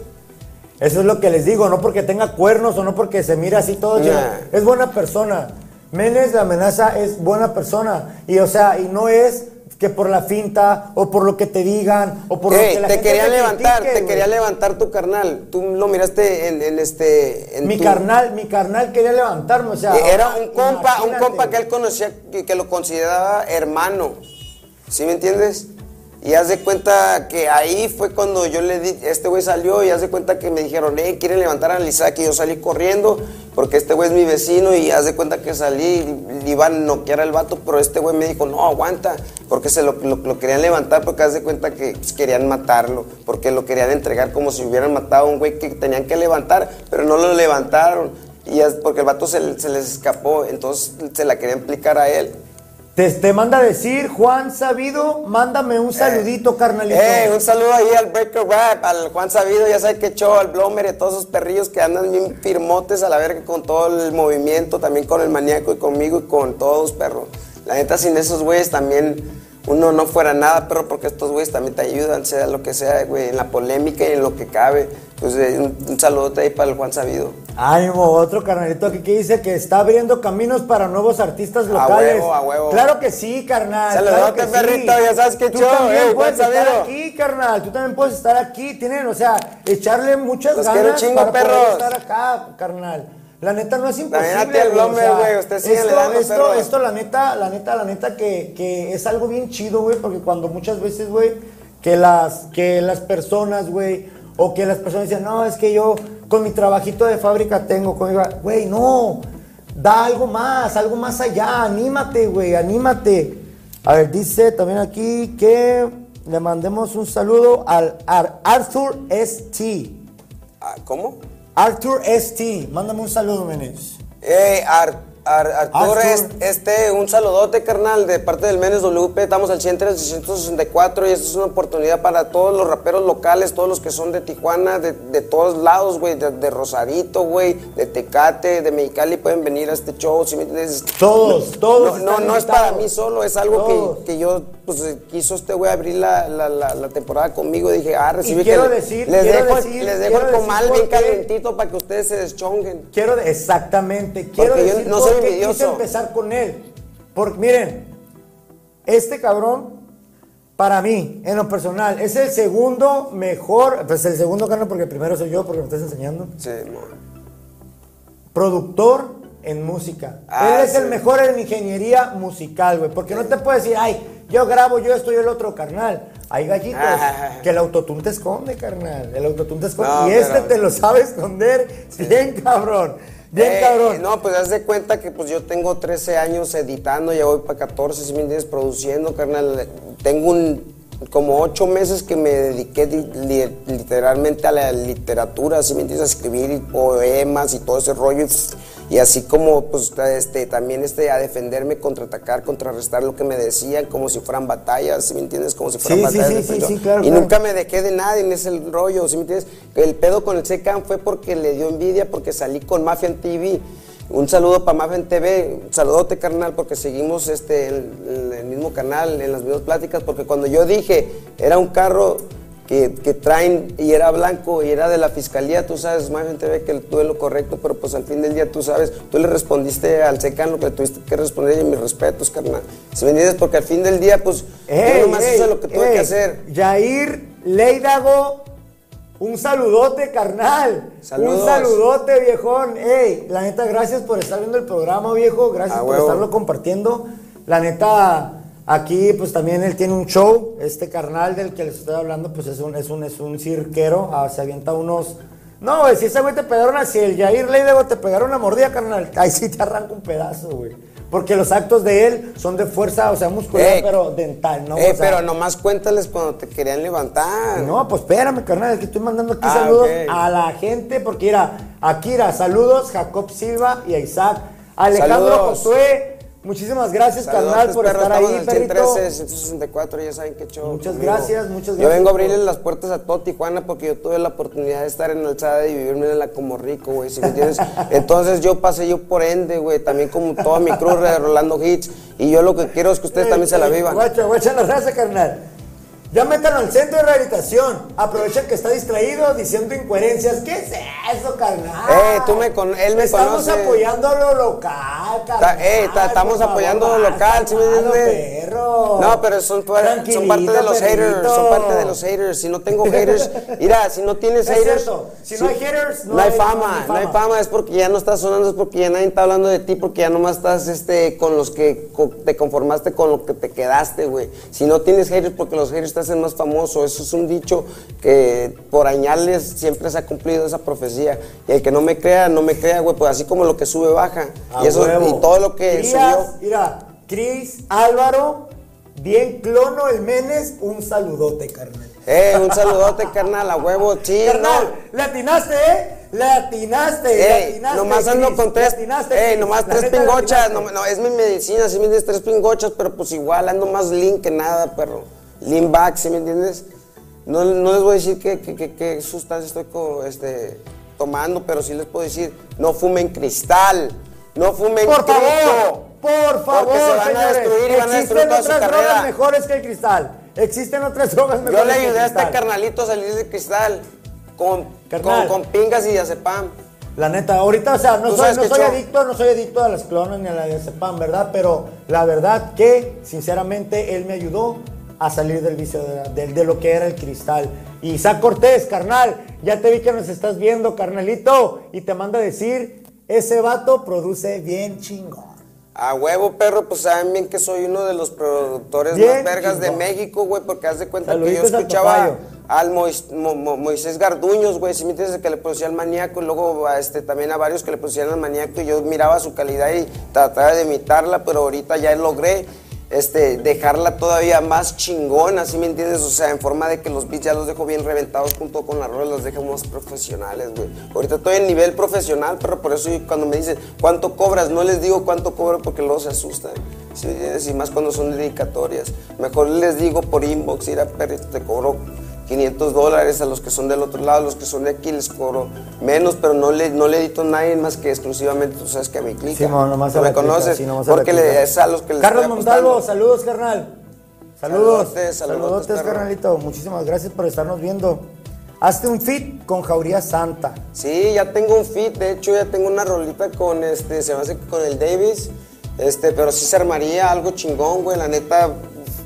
Eso es lo que les digo, no porque tenga cuernos o no porque se mira así todo. Nah. lleno. Es buena persona. Menes, la amenaza, es buena persona. Y o sea, y no es que por la finta o por lo que te digan o por lo que la te gente querían te levantar, critique, te quería levantar tu carnal. Tú lo miraste en, en este... en Mi tu- carnal, mi carnal quería levantarme, o sea. Era un compa, un compa que él conocía, que, que lo consideraba hermano. ¿Sí me entiendes? Y haz de cuenta que ahí fue cuando yo le di, este güey salió y haz de cuenta que me dijeron, eh, quieren levantar a Isaac y yo salí corriendo porque este güey es mi vecino y haz de cuenta que salí y iban a noquear al vato, pero este güey me dijo, no, aguanta, porque se lo, lo- querían levantar porque haz de cuenta que pues, querían matarlo, porque lo querían entregar como si hubieran matado a un güey que tenían que levantar, pero no lo levantaron. Y es porque el vato se, se les escapó, entonces se la querían explicar a él. Te, te manda a decir, Juan Sabido, mándame un saludito, carnalito. Eh, un saludo ahí al Breaker Rap, al Juan Sabido, ya sabe que show, al Blomer y a todos esos perrillos que andan bien firmotes a la verga con todo el movimiento, también con el maníaco y conmigo y con todos, perro. La neta, sin esos güeyes también uno no fuera nada, perro, porque estos güeyes también te ayudan, sea lo que sea, güey, en la polémica y en lo que cabe. Pues eh, un, un saludote ahí para el Juan Sabido. Ánimo, otro carnalito aquí que dice que está abriendo caminos para nuevos artistas A locales. huevo, a huevo. Claro que sí, carnal. Saludote, claro que sí. perrito, ya sabes qué Tú show, también eh, puedes Juan estar Sabido. aquí, carnal. Tú también puedes estar aquí. Tienen, o sea, echarle muchas Los ganas quiero chingo, para poder perros. estar acá, carnal. La neta no es imposible. el güey, usted esto, dando, esto, esto, la neta, la neta, la neta que, que es algo bien chido, güey, porque cuando muchas veces, güey, que las, que las personas, güey, o que las personas dicen, no, es que yo con mi trabajito de fábrica tengo, con mi fa-". güey, no, da algo más, algo más allá, anímate, güey, anímate. A ver, dice también aquí que le mandemos un saludo al Ar- Arthur ST. Ah, ¿Cómo? Arthur ST, mándame un saludo, Menes. Eh, Ar- Ar- Artur, Artur. es- este, un saludote, carnal, de parte del Menes WP. Estamos al 100 664 y esta es una oportunidad para todos los raperos locales, todos los que son de Tijuana, de, de todos lados, güey, de, de Rosarito, güey, de Tecate, de Mexicali, pueden venir a este show, ¿sí me entiendes? Todos, todos No, no, es para mí solo, es algo que, que yo, pues, quiso este güey abrir la, la, la, la temporada conmigo. Dije, ah, recibí quiero que le- decir- les quiero dejo, decir- les dejo quiero el comal bien qué. calientito para que ustedes se deschonguen. Quiero, exactamente, quiero Porque yo decir no por soy qué quise empezar con él. Porque miren, este cabrón, para mí, en lo personal, es el segundo mejor, pues el segundo carnal porque el primero soy yo, porque me estás enseñando, Sí, productor en música. Ah, él es sí. el mejor en ingeniería musical, güey, porque no te puedo decir, ay, yo grabo, yo esto y el otro, carnal. Hay gallitos Ah. que el autotune te esconde, carnal. El autotune te esconde. No, y este pero- te lo sabe esconder bien cabrón. Bien Eh, cabrón. No, pues haz de cuenta que pues yo tengo 13 años editando, ya voy para 14, si me entiendes, produciendo, carnal. Tengo un como 8 meses que me dediqué li- li- literalmente a la literatura, si me entiendes, a escribir poemas y todo ese rollo. Y, y así como pues este, también este, a defenderme, contraatacar, contrarrestar lo que me decían, como si fueran batallas, si me entiendes, como si fueran Sí, sí, batallas. sí, sí, sí, claro, y claro. nunca me dejé de nadie en ese rollo, ¿sí me entiendes? El pedo con el Secan fue porque le dio envidia porque salí con Mafia en TV. Un saludo para Mafen TV, un saludote carnal, porque seguimos este, en, en el mismo canal, en las mismas pláticas, porque cuando yo dije, era un carro que, que traen y era blanco y era de la fiscalía, tú sabes, Mafen TV, que tuve lo correcto, pero pues al fin del día tú sabes, tú le respondiste al secán lo que le tuviste que responder y mis respetos, carnal. Si me entiendes, porque al fin del día, pues Ey, yo nomás ey, hice lo que tuve ey, que hacer. Jair Leidago, un saludote, carnal. Saludos. Un saludote, viejón. Ey, la neta, gracias por estar viendo el programa, viejo. Gracias por huevo. estarlo compartiendo. La neta, aquí, pues también él tiene un show. Este carnal del que les estoy hablando, pues es un, es un, es un cirquero. Ah, se avienta unos. No, güey, si ese güey te pegaron así, el Jair Leidago te pegaron una mordida, carnal. Ahí sí te arranca un pedazo, güey. Porque los actos de él son de fuerza, o sea, muscular, Ey. pero dental, ¿no? Eh, O sea, pero nomás cuéntales cuando te querían levantar. no, pues espérame, carnal, es que estoy mandando aquí Ah, saludos a la gente, porque mira, aquí mira, saludos, Jacob Silva y a Isaac. Alejandro Saludos. Josué, muchísimas gracias, carnal, por perro, estar ahí, en el perrito. 113, 164, ya saben qué show. Muchas conmigo. gracias, muchas Yo gracias vengo a abrirle las puertas a todo Tijuana porque yo tuve la oportunidad de estar en Alzada y vivirme en la como rico, güey, ¿sí me entiendes? (laughs) Entonces yo pasé yo por ende, güey, también como toda mi cruz de Rolando Hits y yo lo que quiero es que ustedes también se la vivan. Guacha, guacha la raza, carnal. Ya métanlo al centro de rehabilitación. Aprovechen que está distraído diciendo incoherencias. ¿Qué es eso, carnal? Eh, tú me con- él me Estamos conoce. apoyando lo local, carnal. eh, ta- estamos favor, apoyando lo local, ¿sí me. No, pero son, son parte de los haters, son parte de los haters. Si no tengo haters, mira, si no tienes (laughs) Es haters, cierto, si no hay haters, no no hay hay- fama, no hay fama. es porque ya no estás sonando, es porque ya nadie está hablando de ti, porque ya nomás estás este, con los que te conformaste con lo que te quedaste, güey. Si no tienes haters, porque los haters te hacen más famoso, eso es un dicho que por añales siempre se ha cumplido esa profecía. Y el que no me crea, no me crea, güey, pues así como lo que sube, baja. Y, eso, huevo. y todo lo que Crías, subió. Mira, Cris, Álvaro, bien clono el Menes, un saludote, carnal. Eh, un saludote, carnal, a huevo, sí, Carnal, no. le atinaste, ¿eh? Le atinaste, le Ey, atinaste. nomás ando con tres, ey, nomás tres pingochas, no, no, es mi medicina, si me entiendes, tres pingochas, pero pues igual ando más lean que nada, perro. Lean back, ¿sí me entiendes? No, no les voy a decir qué, qué, qué- qué sustancia estoy co- este, tomando, pero sí les puedo decir, no fumen cristal, no fumen Por favor, por favor, Porque se van a destruir y van a destruir Existen toda su otras drogas carrera. mejores que el cristal. Existen otras drogas mejores Yo le que el ayudé a este cristal. carnalito a salir de cristal con, Carnal. con, con pingas y diazepam. La neta, ahorita, o sea, no Tú soy, sabes no que soy yo- adicto, no soy adicto a las clonas ni a la diazepam, ¿verdad? Pero la verdad que, sinceramente, él me ayudó a salir del vicio de, de- de lo que era el cristal. Y Isaac Cortés, carnal, ya te vi que nos estás viendo, carnalito, y te manda a decir, ese vato produce bien chingón. A huevo, perro, pues saben bien que soy uno de los productores Bien, más vergas de. México, güey, porque haz de cuenta que yo escuchaba al Mois- Mo- Mo- Moisés Garduños, güey, si me entiendes, que le producía al maníaco, y luego a este, también a varios que le producían al maníaco, y yo miraba su calidad y trataba de imitarla, pero ahorita ya logré este, dejarla todavía más chingona, ¿sí me entiendes? O sea, en forma de que los beats ya los dejo bien reventados junto con las rolas, los dejo más profesionales, güey. Ahorita estoy en nivel profesional, pero por eso cuando me dicen, ¿cuánto cobras? No les digo cuánto cobro porque luego se asustan, ¿sí me entiendes? Y más cuando son dedicatorias. Mejor les digo por inbox, ir a te cobro 500 dólares a los que son del otro lado, los que son de aquí les cobro menos, pero no le, no le edito a nadie más que exclusivamente, tú sabes que a mi clica. Sí, no, nomás a me clica, conoces, sí, nomás a la porque le, es a los que les Carlos Montalvo, saludos, carnal. Saludos. Saludotes, saludotes, Saludotes, carnalito. Muchísimas gracias por estarnos viendo. Hazte un fit con Jauría Santa. Sí, ya tengo un fit, de hecho ya tengo una rolita con este, se me hace con el Davis, este, pero sí se armaría algo chingón, güey, la neta,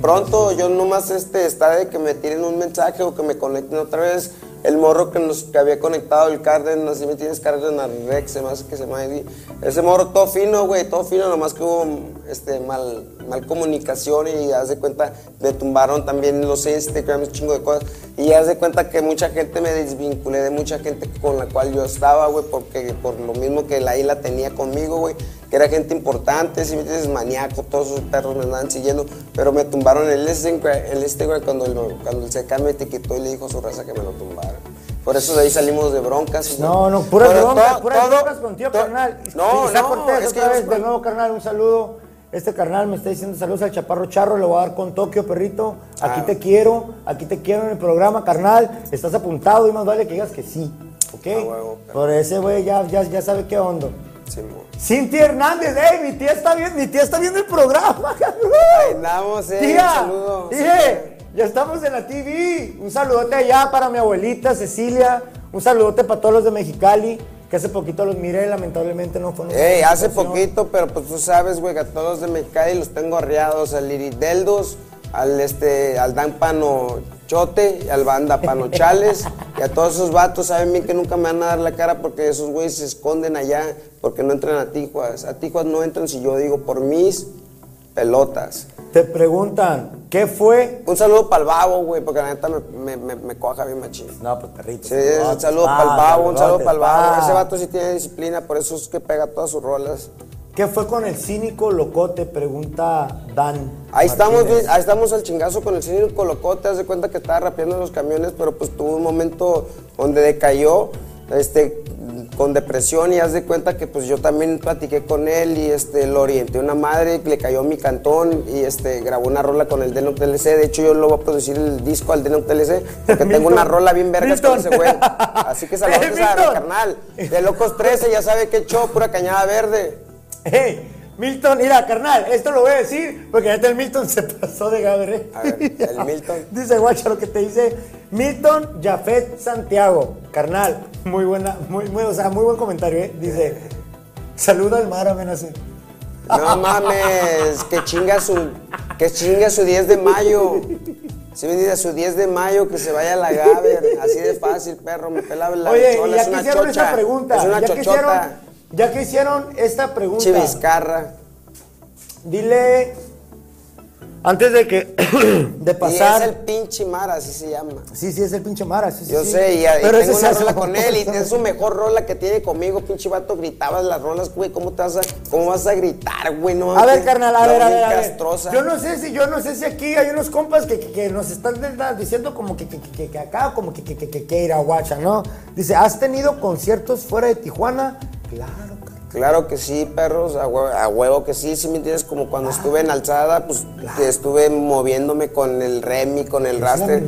pronto yo nomás este, está de que me tiren un mensaje o que me conecten otra vez el morro que nos que había conectado el Cárdenas, así me tienes Cárdenas Rex, se me hace que se ahí. Ese morro todo fino, güey, todo fino, nomás que hubo este, mal, mal comunicación y haz de cuenta, me tumbaron también los Instagrams, chingo de cosas. Y haz de cuenta que mucha gente me desvinculé de mucha gente con la cual yo estaba, güey, porque por lo mismo que la isla tenía conmigo, güey, que era gente importante, si me entiendes, maníaco, todos esos perros me andaban siguiendo, pero me tumbaron el Instagram, el Instagram cuando el, cuando el CK me etiquetó y le dijo a su raza que me lo tumbara. Por eso de ahí salimos de broncas. No, no, puras Pero broncas, todo- puras todo- broncas contigo, todo- carnal. No, Isaac no, Cortés, es que otra vez, de nuevo, carnal, un saludo. Este carnal me está diciendo saludos al Chaparro Charro, le voy a dar con Tokio, perrito. Aquí Ah. te quiero, aquí te quiero en el programa, carnal. Estás apuntado y más vale que digas que sí, ¿ok? Ah. Por ese güey ya, ya, ya sabe qué onda. Simón. Cintia Hernández, ey, mi tía está viendo, mi tía está viendo el programa. (laughs) Ahí andamos, eh. Tía, un saludo. dije, ya estamos en la TV. Un saludote allá para mi abuelita Cecilia. Un saludote para todos los de Mexicali, que hace poquito los miré, lamentablemente no fueron. Ey, hace poquito, pero pues tú sabes, güey, que a todos de Mexicali los tengo arreados, al Irideldos, al este, al Dan Pano Chote, y al Banda Pano Chales, y a todos esos vatos saben bien que nunca me van a dar la cara porque esos güeyes se esconden allá, porque no entran a Tijuas. A Tijuas no entran si yo digo por mis pelotas. Te preguntan, ¿qué fue? Un saludo para el babo, güey, porque la neta me, me, me, me cuaja bien machín. No, pues perrito. Sí, un saludo para el babo, un saludo para el babo. Ese vato sí tiene disciplina, por eso es que pega todas sus rolas. ¿Qué fue con el cínico locote? Pregunta Dan. Ahí estamos, Martínez. ahí estamos al chingazo con el señor Colocote, haz de cuenta que estaba rapeando los camiones, pero pues tuvo un momento donde decayó, este, con depresión y haz de cuenta que pues yo también platiqué con él y este, lo orienté a una madre, le cayó mi cantón y este, grabó una rola con el Denoc TLC, de hecho yo lo voy a producir el disco al Denoc TLC, porque (laughs) tengo una rola bien vergas con ese güey, así que saludos (laughs) a carnal, de Locos 13, ya sabe que show, pura cañada verde. Hey, Milton, mira, carnal, esto lo voy a decir porque ahorita el Milton se pasó de gabre. A ver, el (laughs) Milton. dice, guacha, lo que te dice Milton Jafet Santiago. Carnal, muy buena, muy, muy, o sea, muy buen comentario, ¿eh? Dice, saluda al mar, amenaza. No mames, que chinga su, que chinga su 10 de mayo. Si me dice su 10 de mayo, que se vaya a la Gaber. Así de fácil, perro, me pela la Oye, bichola, y ya es que una hicieron chocha. esta pregunta, Es una ya que hicieron, chochota. Ya que hicieron esta pregunta, Chiviscarra. dile, antes de que, (coughs) de Y pasar, es el pinche Mara, así se llama. sí, sí, es el pinche Mara, sí, Yo sí. sé, y, y Pero ese tengo una rola la con él y es su mejor rola que tiene conmigo, pinche vato, gritabas las rolas, güey, ¿cómo te vas a, cómo vas a gritar, güey? No, A ver, carnal, a ver, a ver, a. Yo no sé si, yo no sé si aquí hay unos compas que, que- que nos están diciendo como que, que, que- que acá, como que, que, que, que, que Irahuacha, ¿no? Dice, ¿has tenido conciertos fuera de Tijuana? Claro. Claro que sí, perros, a huevo, a huevo que sí, sí me entiendes, como cuando estuve en Alzada, pues estuve moviéndome con el Remy, con el Raster,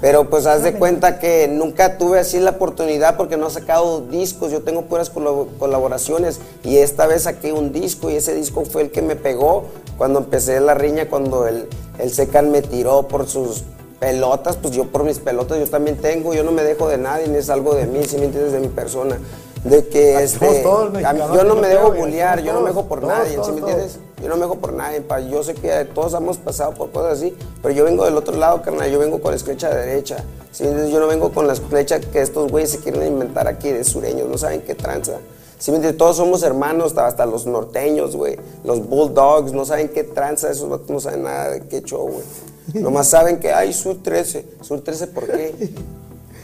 pero pues haz de cuenta que nunca tuve así la oportunidad porque no he sacado discos, yo tengo puras colab- colaboraciones y esta vez saqué un disco y ese disco fue el que me pegó cuando empecé la riña, cuando el, el Secan me tiró por sus pelotas, pues yo por mis pelotas yo también tengo, yo no me dejo de nadie, ni es algo de mí, si me entiendes, de mi persona. De que este, todos a mí- mexicanos, yo no me dejo bullear, yo no me dejo por todos, nadie, todos, ¿sí me entiendes? Yo no me dejo por nadie, pa. yo sé que todos hemos pasado por cosas así, pero yo vengo del otro lado, carnal, yo vengo con la flecha derecha, ¿sí? Yo no vengo con las flechas que estos güeyes se quieren inventar aquí de sureños, no saben qué tranza. ¿Sí me entiendes? Todos somos hermanos, hasta, hasta los norteños, güey, los bulldogs, no saben qué tranza, esos vatos no saben nada de qué show, güey. Nomás saben que hay Sur 13, Sur 13, ¿por qué?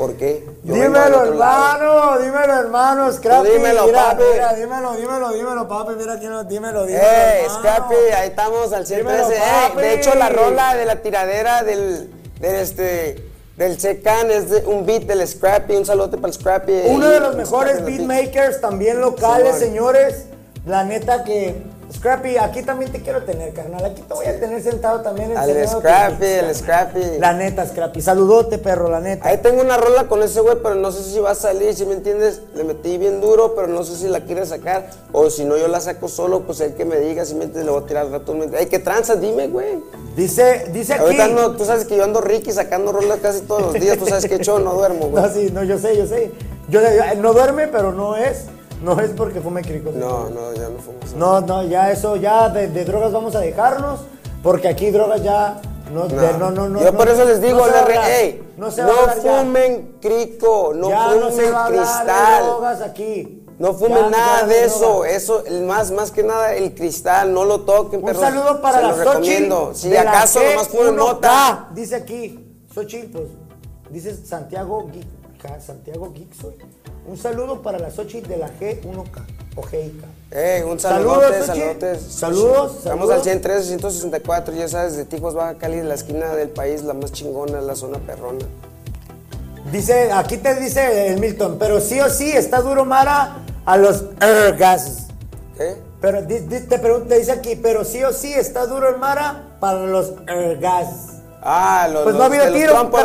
¿Por qué? Yo dímelo, hermano, dímelo, hermano, Scrappy. dímelo, mira, papi. mira, dímelo, dímelo, dímelo, papi, mira quién lo, dímelo, dímelo. ¡Eh, hermano. Scrappy! Ahí estamos al 113. Dímelo, Eh, de hecho, la rola de la tiradera del, del este, del Secan es de- un beat del Scrappy. Un saludo para el Scrappy. Uno de los mejores beatmakers, también locales, señores. La neta que, Scrappy, aquí también te quiero tener, carnal. Aquí te voy a tener sentado también. Al Scrappy, el. Scrappy. La neta, Scrappy. Saludote, perro, la neta. Ahí tengo una rola con ese güey, pero no sé si va a salir, si me entiendes. Le metí bien duro, pero no sé si la quiere sacar. O si no, yo la saco solo, pues el que me diga, si me entiendes, le voy a tirar al rato. ¡Ey, qué tranza! Dime, güey. Dice, dice aquí. Ahorita no, tú sabes que yo ando Ricky sacando rolas casi todos los días. Tú sabes que yo no duermo, güey. (laughs) No, sí, no, yo sé, yo sé. Yo, yo- no duerme, pero no es. (laughs) No es porque fume crico. No, no, ya no fuimos. No, no, ya eso, ya de, de drogas vamos a dejarnos. Porque aquí drogas ya. No, de- no, no, no. Yo no- por eso les digo, no a le re- hablar. ey, no no, se va a hablar ya. fumen crico, no ya fumen no se va a cristal, drogas aquí. no fumen nada de eso, eso, el más, más que nada el cristal, no lo toquen, Un saludo para se la lo recomiendo. Si acaso nomás fumen G1K. nota, Dice aquí, Xochitl, pues, dice Santiago Santiago soy. Un saludo para la Xochitl de la G1K o GIK. Ey, un Saludos, saludote, Xochitl. saludotes. Saludos, Estamos saludos. al 103, 164, ya sabes, de Tijuas, Baja Cali, la esquina del país, la más chingona, la zona perrona. Dice, aquí te dice el Milton, pero sí o sí está duro Mara a los er, gases. ¿Qué? Pero di- di- te, pregun- te dice aquí, pero sí o sí está duro el Mara para los er, gases. Ah, los, Pues no ha habido tiro, trompos,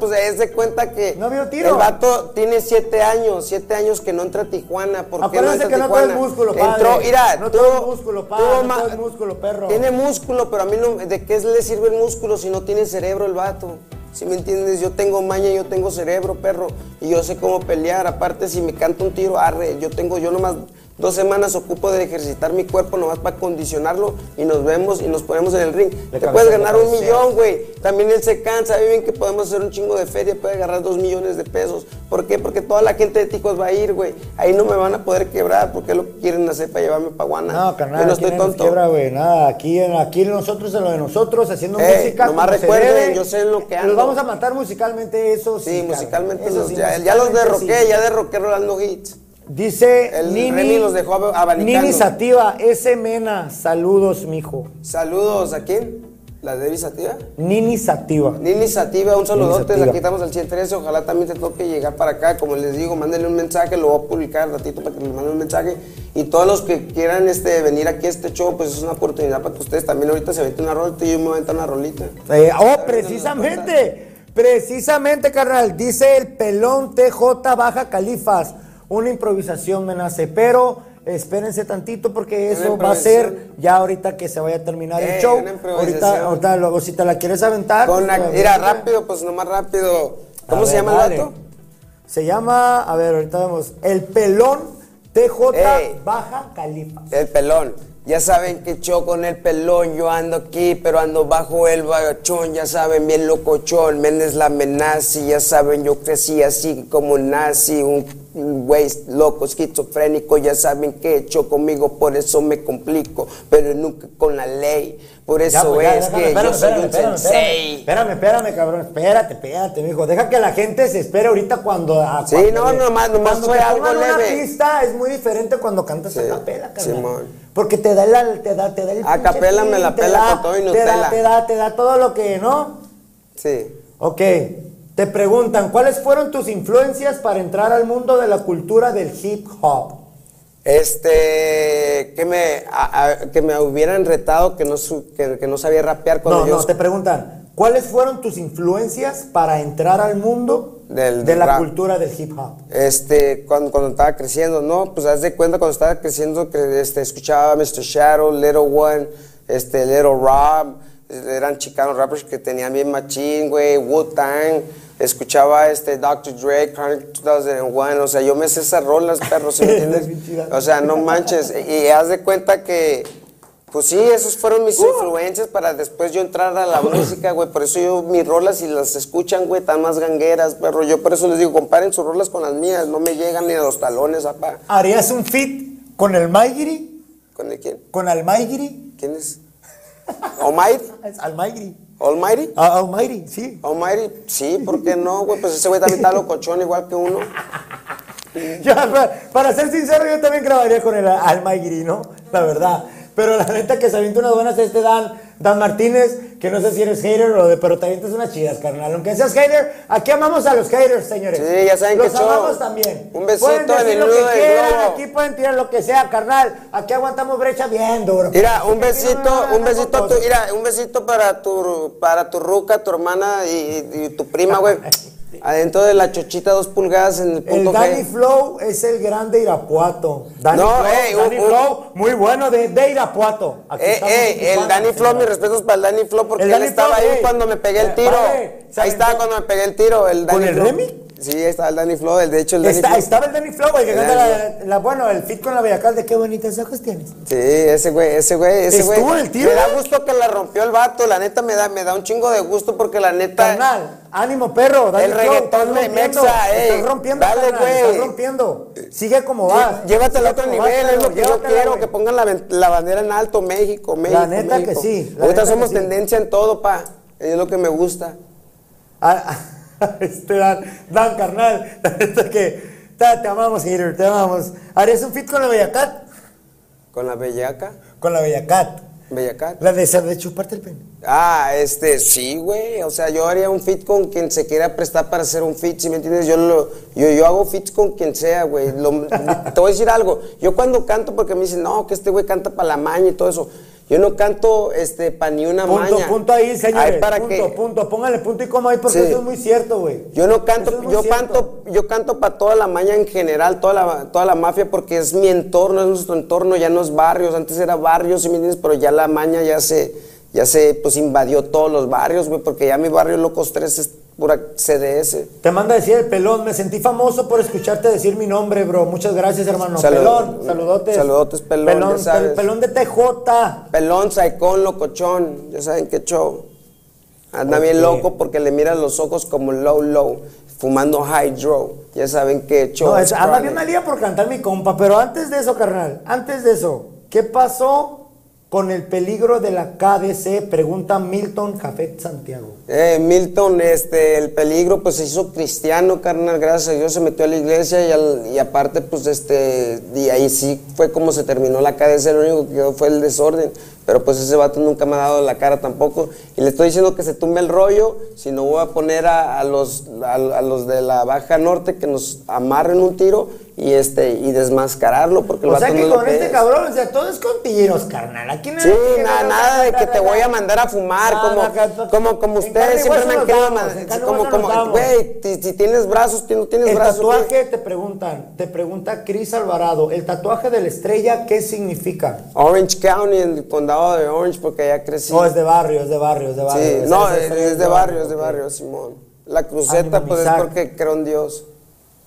pues es de cuenta que No ha habido tiro. el vato tiene siete años, siete años que no entra a Tijuana. ¿Por qué no entra que no Tijuana? músculo, padre. Entró, mira, No todo músculo, padre, no todo músculo, perro. Tiene músculo, pero a mí no, ¿de qué le sirve el músculo si no tiene cerebro el vato? Si me entiendes, yo tengo maña, yo tengo cerebro, perro, y yo sé cómo pelear. Aparte, si me canta un tiro, arre, yo tengo, yo nomás dos semanas ocupo de ejercitar mi cuerpo nomás para condicionarlo y nos vemos y nos ponemos en el ring. Te puedes de ganar un millón, güey. También él se cansa, bien que podemos hacer un chingo de feria, puede agarrar dos millones de pesos. ¿Por qué? Porque toda la gente de Ticos va a ir, güey. Ahí no me van a poder quebrar porque es lo que quieren hacer para llevarme para Guana. No, carnal, Yo no estoy tonto. quiebra, güey, nada, aquí, aquí nosotros en lo de nosotros, haciendo Ey, música. nomás recuerden, debe. yo sé en lo que Los ando. vamos a matar musicalmente, eso sí. Sí, musicalmente eso los, sí, ya, ya los derroqué, sí. ya derroqué Rolando Hits. Dice El Nini, Remy los dejó abanicando. Nini Sativa, S. Mena, saludos, mijo. Saludos, ¿a quién? ¿La Debbie Sativa? Nini Sativa. Nini Sativa, un saludote, aquí estamos al 113, ojalá también te toque llegar para acá, como les digo, mándenle un mensaje, lo voy a publicar ratito para que les manden un mensaje, y todos los que quieran este, venir aquí a este show, pues es una oportunidad para que ustedes también ahorita se aventen una rolita y yo me voy a aventar una rolita. Eh, oh, precisamente, precisamente, carnal, dice el pelón TJ Baja Califas, una improvisación me nace, pero espérense tantito porque eso va a ser ya ahorita que se vaya a terminar el show. Ahorita, ahorita luego si te la quieres aventar. Con la- pues, mira, rápido, pues nomás rápido. ¿Cómo A se ver, llama dale. el vato? Se llama, a ver, ahorita vemos, el pelón TJ Ey. Baja Califas. El pelón. Ya saben que yo con el pelón, yo ando aquí, pero ando bajo el bagachón, ya saben, bien locochón, Méndez la amenaza, ya saben, yo crecí así como nazi, un güey loco, esquizofrénico, ya saben que hecho conmigo, por eso me complico, pero nunca con la ley, por Ya, eso pues, ya, es déjame, que espérame, yo soy espérame, un espérame, sensei. Espérame, espérame, cabrón. Espérate, espérate, mijo. Deja que la gente se espere ahorita cuando. a- Sí, cuando no, nomás- nomás fue algo pongan una leve. pista es muy diferente cuando cantas Sí, a capela, carnal. Simón. Porque te da, la, te da, te da el A capela me la pela da- con todo y te da, te da, te da todo lo que, ¿no? Sí. Ok. Te preguntan, ¿cuáles fueron tus influencias para entrar al mundo de la cultura del hip hop? Este, que me, a- a- que me hubieran retado que no, su- que, que no sabía rapear cuando No, yo... no, te preguntan, ¿cuáles fueron tus influencias para entrar al mundo Del- de la rap. cultura del hip hop? Este, cuando, cuando estaba creciendo, ¿no? Pues haz de cuenta cuando estaba creciendo que este, escuchaba Mr. Shadow, Little One, este, Little Rob, eran chicanos rappers que tenían bien machín, güey, Wu-Tang, escuchaba este Dr. Dre, Chronic 2001, o sea, yo me sé esas rolas, perro, ¿sí me (laughs) entiendes? O sea, no manches, y haz de cuenta que, pues sí, esos fueron mis influencias para después yo entrar a la música, güey, por eso yo mis rolas, si las escuchan, güey, están más gangueras, perro, yo por eso les digo, comparen sus rolas con las mías, no me llegan ni a los talones, apá. ¿Harías un fit con el Maigiri? ¿Con el quién? ¿Con Almaigiri? ¿Quién es? ¿Almighty? (laughs) Es Almaigiri. ¿Almighty? Ah, Almaigiri, sí. Almighty, sí, ¿por qué no, güey? Pues ese güey también está locochón igual que uno. (laughs) Ya, para, para ser sincero, yo también grabaría con el Almaigiri, ¿no? La verdad. Pero la neta que se avienta unas buenas este Dan, Dan Martínez, que no sé si eres hater o de, pero te avientas unas chidas, carnal. Aunque seas hater, aquí amamos a los haters, señores. Sí, ya saben los que show. amamos también. Un besito pueden decir en el lo nudo que quieran, globo. aquí pueden tirar lo que sea, carnal. Aquí aguantamos brecha bien duro. Mira, un no besito, un besito, tu, mira, un besito para tu, para tu ruca, tu hermana y, y tu prima, güey. (laughs) Adentro de la chochita, dos pulgadas en el El punto Danny G. Flow es el grande Irapuato. Danny No, Flow, ey, un- Danny un- Flow, muy bueno de, de Irapuato. Aquí Eh, estamos en eh, el Danny Flow, mis respetos para el Danny Flow, porque El él Danny estaba Flow, ahí ey. cuando me pegué el Eh, tiro. padre, ¿se Ahí estaba cuando me pegué el tiro, el Danny el Flow. Sí, estaba el Danny Flow, el, de hecho el Danny Está- estaba el Danny Flow, el que canta la, la- bueno, el fit con la Bellacal de qué bonitos ojos tienes. Sí, ese güey, ese güey, ese güey. ¿Estuvo en el tiro, Me da eh? gusto que la rompió el vato, la neta me da, me da un chingo de gusto porque la neta. Carnal, ánimo perro, Danny El Flow, reggaetón me- mexa, ey. estás rompiendo, Dale, carnal, güey. estás rompiendo. Sigue como vas. Llévatelo a otro nivel, es lo que yo quiero, que pongan la, la bandera en alto, México, México. neta que sí, la Ahorita somos tendencia en todo, pa. Es lo que me gusta. Ah, (laughs) este Dan, Dan, carnal, (laughs) la neta que ta- te amamos, Hater, te amamos. ¿Harías un fit con la Bellacat? Con la bellaca, Con la Bellacat. bellacat. La de, esa de chuparte el pene. Ah, este, sí, güey. O sea, yo haría un fit con quien se quiera prestar para hacer un fit, ¿sí me entiendes? Yo, lo, yo, yo hago fits con quien sea, güey. (laughs) Te voy a decir algo. Yo cuando canto, porque me dicen, no, que este güey canta para la maña y todo eso. Yo no canto este pa' ni una Punto, maña. punto ahí, señores. Ay, para punto, que punto. Póngale punto y coma ahí porque Sí. eso es muy cierto, güey. yo no canto, es yo cierto. canto, yo canto para toda la maña en general, toda la, toda la mafia, porque es mi entorno, es nuestro entorno, ya no es barrios, antes era barrios, ¿sí me entiendes? Pero ya la maña ya se, ya se, pues invadió todos los barrios, güey, porque ya mi barrio Locos 3 es pura CDS. Te manda a decir el pelón, me sentí famoso por escucharte decir mi nombre, bro. Muchas gracias, hermano. Salud- pelón, saludotes. saludotes, pelón, ya sabes. pel- pelón de TJ. Pelón, saicón, locochón, ya saben qué show. Anda bien loco porque le miran los ojos como low, low, fumando hydro. Ya saben qué show. No, anda bien malía por cantar mi compa, pero antes de eso, carnal, antes de eso, ¿qué pasó con el peligro de la KDC? Pregunta Milton Jafet Santiago. Eh, Milton, este, el peligro, pues se hizo cristiano, carnal, gracias a Dios se metió a la iglesia y, al- y aparte, pues, este, y ahí sí fue como se terminó la KDC, lo único que quedó fue el desorden, pero pues ese vato nunca me ha dado la cara tampoco, y le estoy diciendo que se tumbe el rollo, si no voy a poner a, a los, a, a los de la Baja Norte que nos amarren un tiro y este, y desmascararlo, porque el O sea que no con este es. cabrón, o sea, todo es con tiros, carnal. Aquí no Sí, nada, nada de que te voy a mandar a fumar, como, como, como ustedes siempre me han querido Como, como, güey, si, tienes brazos, si no tienes El brazos. güey. tatuaje, te preguntan, te pregunta Cris Alvarado, ¿el tatuaje de la estrella qué significa? Orange County, el condado de Orange, porque allá crecí. No, es de barrio, es de barrio, es de barrio. sí, no, es, de barrio, es de barrio, Simón. La cruceta, Ánimo, pues es porque creo en Dios.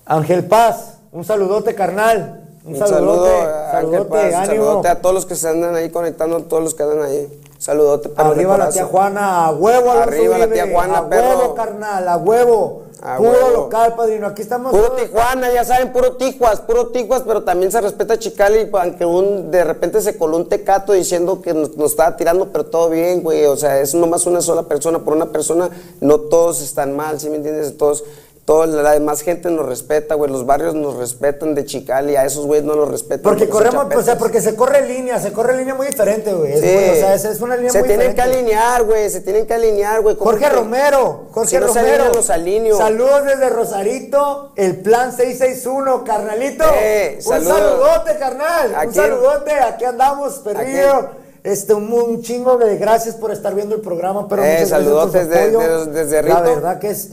Ángel Paz, un saludote, carnal. Un, Un saludote, saludo a Ángel saludote, Paz, un ánimo. saludote a todos los que se andan ahí conectando, a todos los que andan ahí. Saludote para Arriba la tía Juana, a huevo, Alonso Arriba la tía Juana, a perro. huevo, carnal, a huevo. A Puro huevo. local, padrino. Aquí estamos. Puro todos- Tijuana, ya saben, puro Tijuas, puro Tijuas, pero también se respeta a Chicali, aunque un, de repente se coló un tecato diciendo que nos, nos estaba tirando, pero todo bien, güey, o sea, es nomás una sola persona, por una persona no todos están mal, ¿sí me entiendes? Todos, toda la demás gente nos respeta, güey, los barrios nos respetan de Chicali, a esos güeyes no los respetan. Porque corremos, o sea, porque se corre línea, se corre línea muy diferente, güey. Sí. o sea, es, es una línea se muy tienen diferente. que alinear, güey, se tienen que alinear, güey. ¿cómo Jorge que- Romero, Jorge Si no se Romero. los. Saludos desde Rosarito, el plan 661, carnalito. Eh, un saludote, carnal. ¿A un saludote, aquí andamos, perrillo. Este, un, un chingo de gracias por estar viendo el programa, pero Eh, muchas gracias por su saludotes de- apoyo. de- desde La Rito. verdad que es,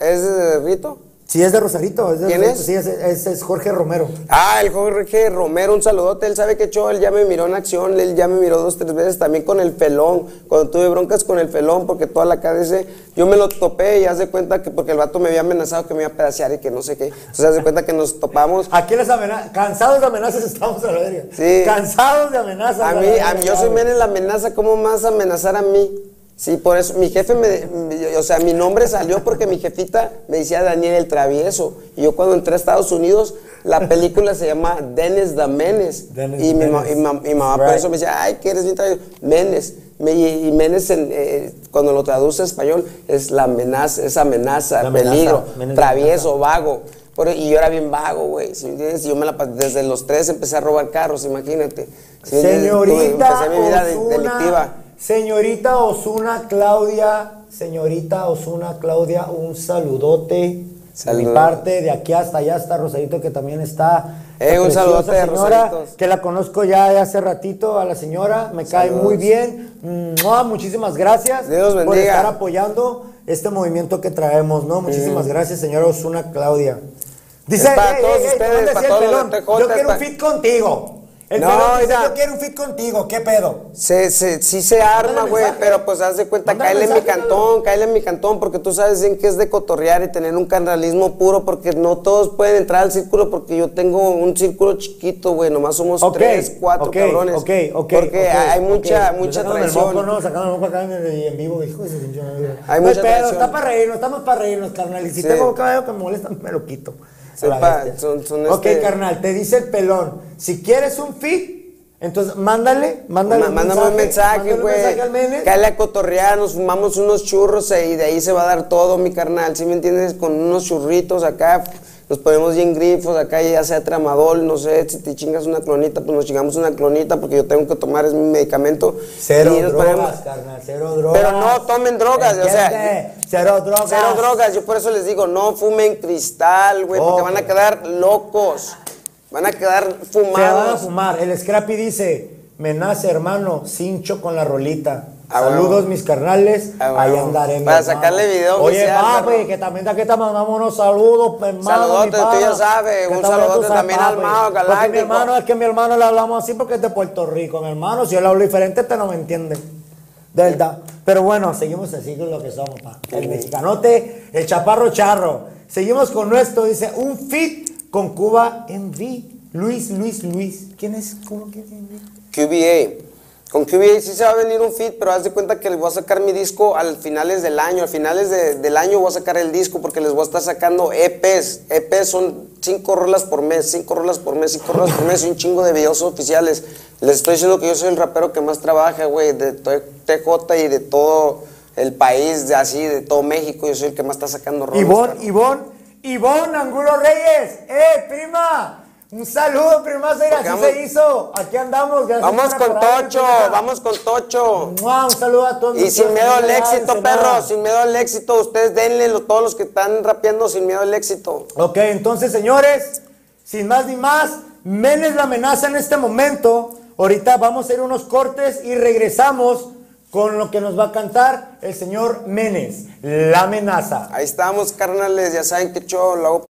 ¿Es de Rito? sí es de Rosarito. Es de ¿Quién Rosarito, es? Sí, es, es- es Jorge Romero. Ah, el Jorge Romero, un saludote. Él sabe que yo, él ya me miró en acción, él ya me miró dos, tres veces también con el felón. Cuando tuve broncas con el felón, porque toda la KDC, yo me lo topé y haz de cuenta que porque el vato me había amenazado que me iba a pedacear y que no sé qué. Entonces haz de cuenta que nos topamos. (laughs) Aquí les amenazas, cansados de amenazas estamos a la verga. Sí. Cansados de amenazas. A mí, a mí, yo soy menos la amenaza, ¿cómo más amenazar a mí? Sí, por eso, mi jefe me, me- o sea, mi nombre salió porque mi jefita me decía Daniel el Travieso. Y yo cuando entré a Estados Unidos, la película se llama Dennis the. Dennis y, mi, ma- y mamá por eso me decía, ay, que eres bien travieso. Menes. Me- y Menes, en, eh, cuando lo traduce a español, es la amenaza, es amenaza, La peligro, Menes travieso, vago. Por- y yo era bien vago, güey. ¿sí me entiendes? Y yo me la desde los tres empecé a robar carros, imagínate. Señorita empecé mi vida de- Osuna, delictiva. Señorita Osuna Claudia, señorita Osuna Claudia, un saludote de mi parte, de aquí hasta allá está Rosarito que también está. Eh, un saludote de señora, que la conozco ya de hace ratito a la señora, me cae Saludos. muy bien. Mua, muchísimas gracias Dios por bendiga. estar apoyando este movimiento que traemos, ¿no? Muchísimas gracias, señora Osuna Claudia. Dice, Es para "Ey, todos ey, ey, te ustedes, manda para así el todos los pelón, TJ, Yo quiero un fit contigo. El No, dice, mira. yo quiero un fit contigo, ¿qué pedo? Se, se, sí se arma, güey, pero pues haz de cuenta, cáele en mi cantón, cáele en mi cantón, porque tú sabes bien que es de cotorrear y tener un canalismo puro, porque no todos pueden entrar al círculo, porque yo tengo un círculo chiquito, güey, nomás somos Ok, tres, cuatro ok, cabrones. Ok, ok, Porque ok, hay mucha, mucha traición. moco, ¿no? Sacando el moco acá en, en vivo, hijo de. Hay No mucha pedo, traición. está para reírnos, estamos para reírnos, carnal. Y si Sí. tengo cabello que me molesta, me lo quito. Pa, son- son ok, este- carnal, te dice el pelón. Si quieres un fit, entonces mándale, mándale Ma- Mándame un mensaje, un güey. mensaje. Cáele a cotorrear, nos fumamos unos churros eh, y de ahí se va a dar todo, mi carnal. ¿Sí me entiendes? Con unos churritos acá, nos ponemos bien grifos acá, ya sea tramadol, no sé, si te chingas una clonita, pues nos chingamos una clonita porque yo tengo que tomar, es mi medicamento. Cero Y nos drogas, ponemos- carnal, cero drogas. Pero no tomen drogas, o sea. Cero drogas. Cero drogas, yo por eso les digo, no fumen cristal, güey, porque van a quedar locos. Van a quedar Se van a fumados. fumar. El Scrappy dice, Me nace, hermano, cincho con la rolita. Ah, Saludos, bueno. mis carnales. Ah, Ahí bueno. mi Para sacarle video Oye, oficial, papi, que también de aquí te mandamos unos saludos, mi hermano. Saludote, mi tú pana. ya sabes, Que un también saludote también al papi. Mao Porque mi hermano, es que mi hermano le hablamos así porque es de Puerto Rico, mi hermano. Si yo le hablo diferente, te no me entiende. De verdad. Pero bueno, seguimos así con lo que somos, pa. El mexicanote, el chaparro charro. Seguimos con nuestro, dice, un fit con Cuba en V. Luis, Luis, Luis. ¿Quién es Cuba? ¿Quién es MV? QBA. Con QBA sí se va a venir un fit, pero haz de cuenta que les voy a sacar mi disco al finales del año. Al finales de- del año voy a sacar el disco porque les voy a estar sacando EPs. EPs son cinco rolas por mes, cinco rolas por mes, cinco rolas por mes y un chingo de videos oficiales. Les estoy diciendo que yo soy el rapero que más trabaja, güey, de TJ y de todo el país, de así, de todo México. Yo soy el que más está sacando rolas. Ivonne, Ivonne, Ivonne Angulo Reyes. ¡Eh, prima! Un saludo, prima. Así vamos- se hizo. Aquí andamos. gracias Vamos con Tocho, vamos con Tocho. Mua, Un saludo a todos. Y sin miedo al éxito, perro, sin miedo al éxito. Ustedes denle todos los que están rapeando sin miedo al éxito. Ok, entonces, señores, sin más ni más, Menes la amenaza en este momento. Ahorita vamos a hacer unos cortes y regresamos con lo que nos va a cantar el señor Menes, la amenaza. Ahí estamos, carnales, ya saben que yo lo hago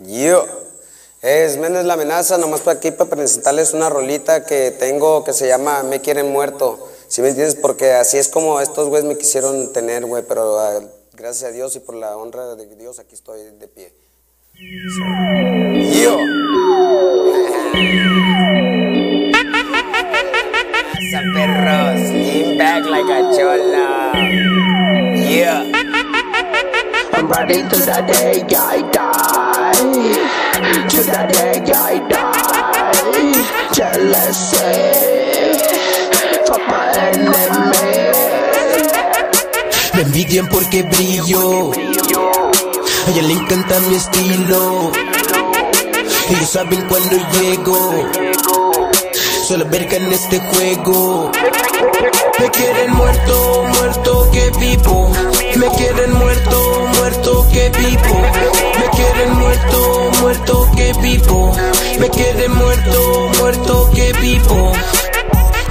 Yo. Es Méndez la amenaza, nomás para aquí para presentarles una rolita que tengo que se llama Me quieren muerto. ¿Sí me entiendes? Porque así es como estos güeyes me quisieron tener, güey, pero ah, gracias a Dios y por la honra de Dios aquí estoy de pie. So, yo. Perros, lean back like a chola. Yeah. I'm ready to the day I die. To the day I die. Jealousy. Fuck my enemy. Me envidian porque brillo. A ella le encanta mi estilo. Ellos saben cuando llego. Solo en este juego. Me quieren muerto, muerto que vivo. Me quieren muerto, que vivo. Me quieren muerto, muerto que vivo. Me quieren muerto, muerto que vivo.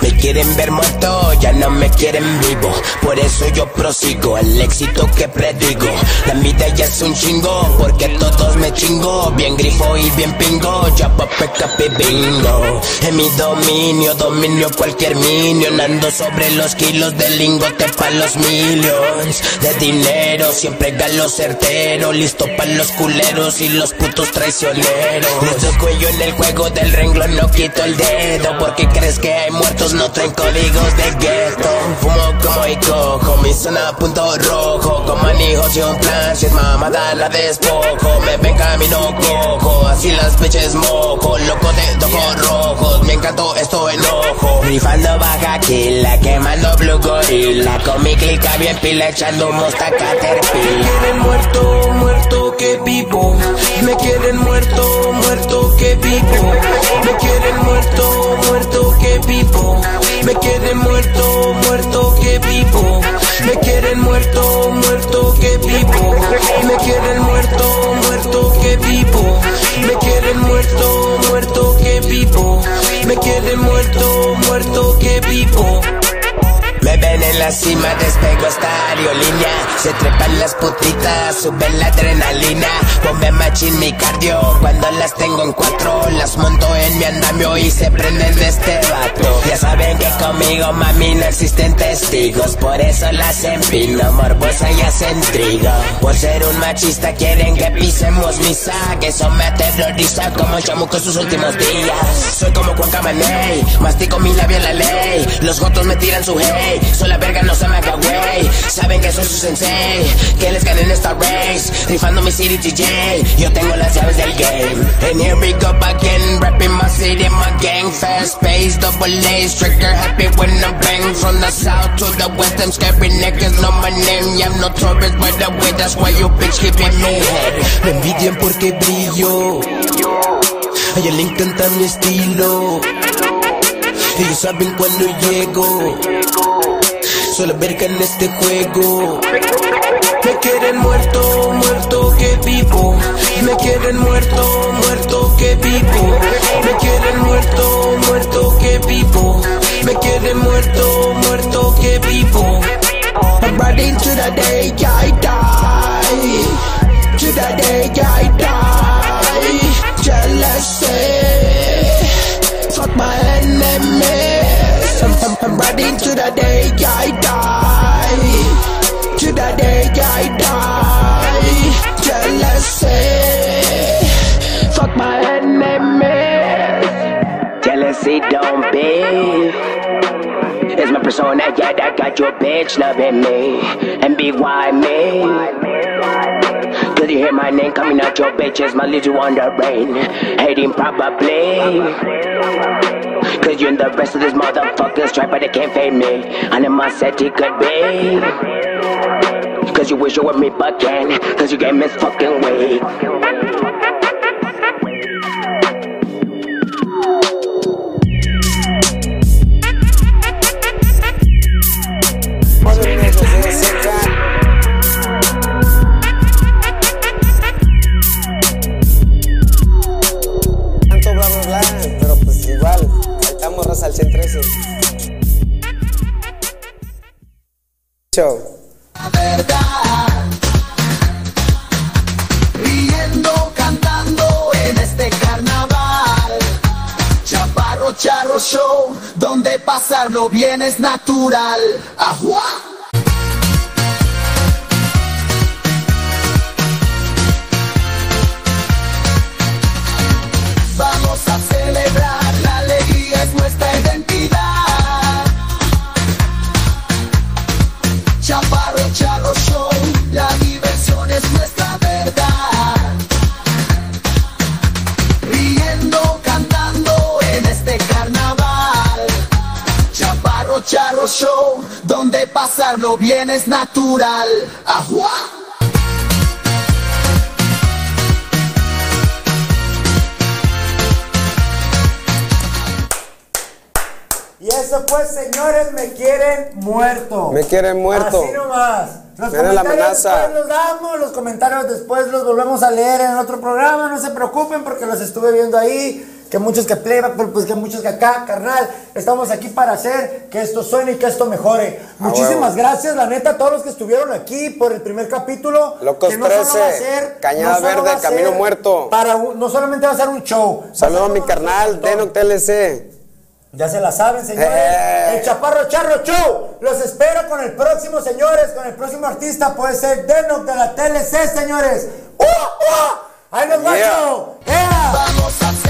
Me quieren ver muerto, ya no me quieren vivo. Por eso yo prosigo el éxito que predigo. La vida ya es un chingo, porque todos me chingo. Bien grifo y bien pingo, ya papeca bingo. En mi dominio, dominio cualquier minion. Ando sobre los kilos de lingote pa' los millions. De dinero, siempre galo certero. Listo pa' los culeros y los putos traicioneros. Les doy cuello en el juego del renglón, no quito el dedo. Porque crees que hay muertos, no traen códigos de gueto. Fumo como y cojo, mi zona punto rojo. Con manijos y un plan, si es mamada la despojo. Me ven camino cojo, así las peches mojo. Loco de ojos rojos, me encantó esto enojo. Rifando baja quila, quemando blue gorila. Con mi clica bien pila, echando mosta caterpillar. Me quieren muerto, muerto que vivo. Me quieren muerto, muerto que vivo. Me quieren muerto, muerto que vivo. Me quieren muerto, muerto que vivo. Me quieren muerto, muerto que vivo. Me quieren muerto, muerto que vivo. Me quieren muerto, muerto que vivo. Me quieren muerto, muerto que vivo. Me ven en la cima, despego esta aerolínea. Se trepan las putitas, suben la adrenalina. Ponme machín mi cardio, cuando las tengo en cuatro Las monto en mi andamio y se prenden de este vato. Ya saben que conmigo, mami, no existen testigos. Por eso las empino, morbosa y hacen trigo. Por ser un machista quieren que pisemos mi saque Eso me aterroriza como chamuco en sus últimos días. Soy como Juan Camaney, mastico mi labio en la ley. Los gotos me tiran su hate soy la verga, no se me haga güey. Saben que soy su sensei, que les ganen esta race. Rifando mi city TJ, yo tengo las llaves del game. And here we go again, rapping my city, my gang. Fast pace, double A, trigger happy when I bang. From the south to the west, them scary niggas know my name. Yeah, I'm notorious by the way, that's why you bitch keep in me head. Me envidian porque brillo. A ella le encanta mi estilo. Ellos saben cuando llego. Solo verga en este juego. Me quieren muerto, muerto que vivo. Me quieren muerto, muerto que vivo. Me quieren muerto, muerto que vivo. Me quieren muerto, muerto que vivo. I'm ready to the day I die. To the day I die. Jealousy. Fuck my enemies. I'm, I'm, I'm ready to the day I die. To the day I die. Jealousy. Fuck my enemies. Jealousy don't be. It's my persona, yeah, that got your bitch loving me. And be why me? Did you hear my name coming out your bitches? My little on brain. Hating probably. Cause you and the rest of these motherfuckers try, but they can't fade me. It could be. Cause you wish you were me bucking. Cause you gave me fucking weak. Es natural. Bien es natural. ¡Ajua! Y eso pues, señores, me quieren muerto. Me quieren muerto. Así nomás. Los la comentarios amenaza. después los damos, los comentarios después los volvemos a leer en otro programa, no se preocupen porque los estuve viendo ahí. Que muchos que playback, pero pues que muchos que acá, carnal. Estamos aquí para hacer que esto suene y que esto mejore. Muchísimas huevo. gracias, la neta, a todos los que estuvieron aquí por el primer capítulo. Locos que no solo 13, va a ser- Cañada no Verde, va a Camino ser Muerto. Para un- no solamente va a ser un show. Saludos a mi carnal. Denoc TLC. Ya se la saben, señores. Eh. El Chaparro Charro Show. Los espero con el próximo, señores. Con el próximo artista puede ser Denoc de la TLC, señores. ¡Uh, uh! ¡Ahí nos Yeah. macho! ¡Ea! Vamos a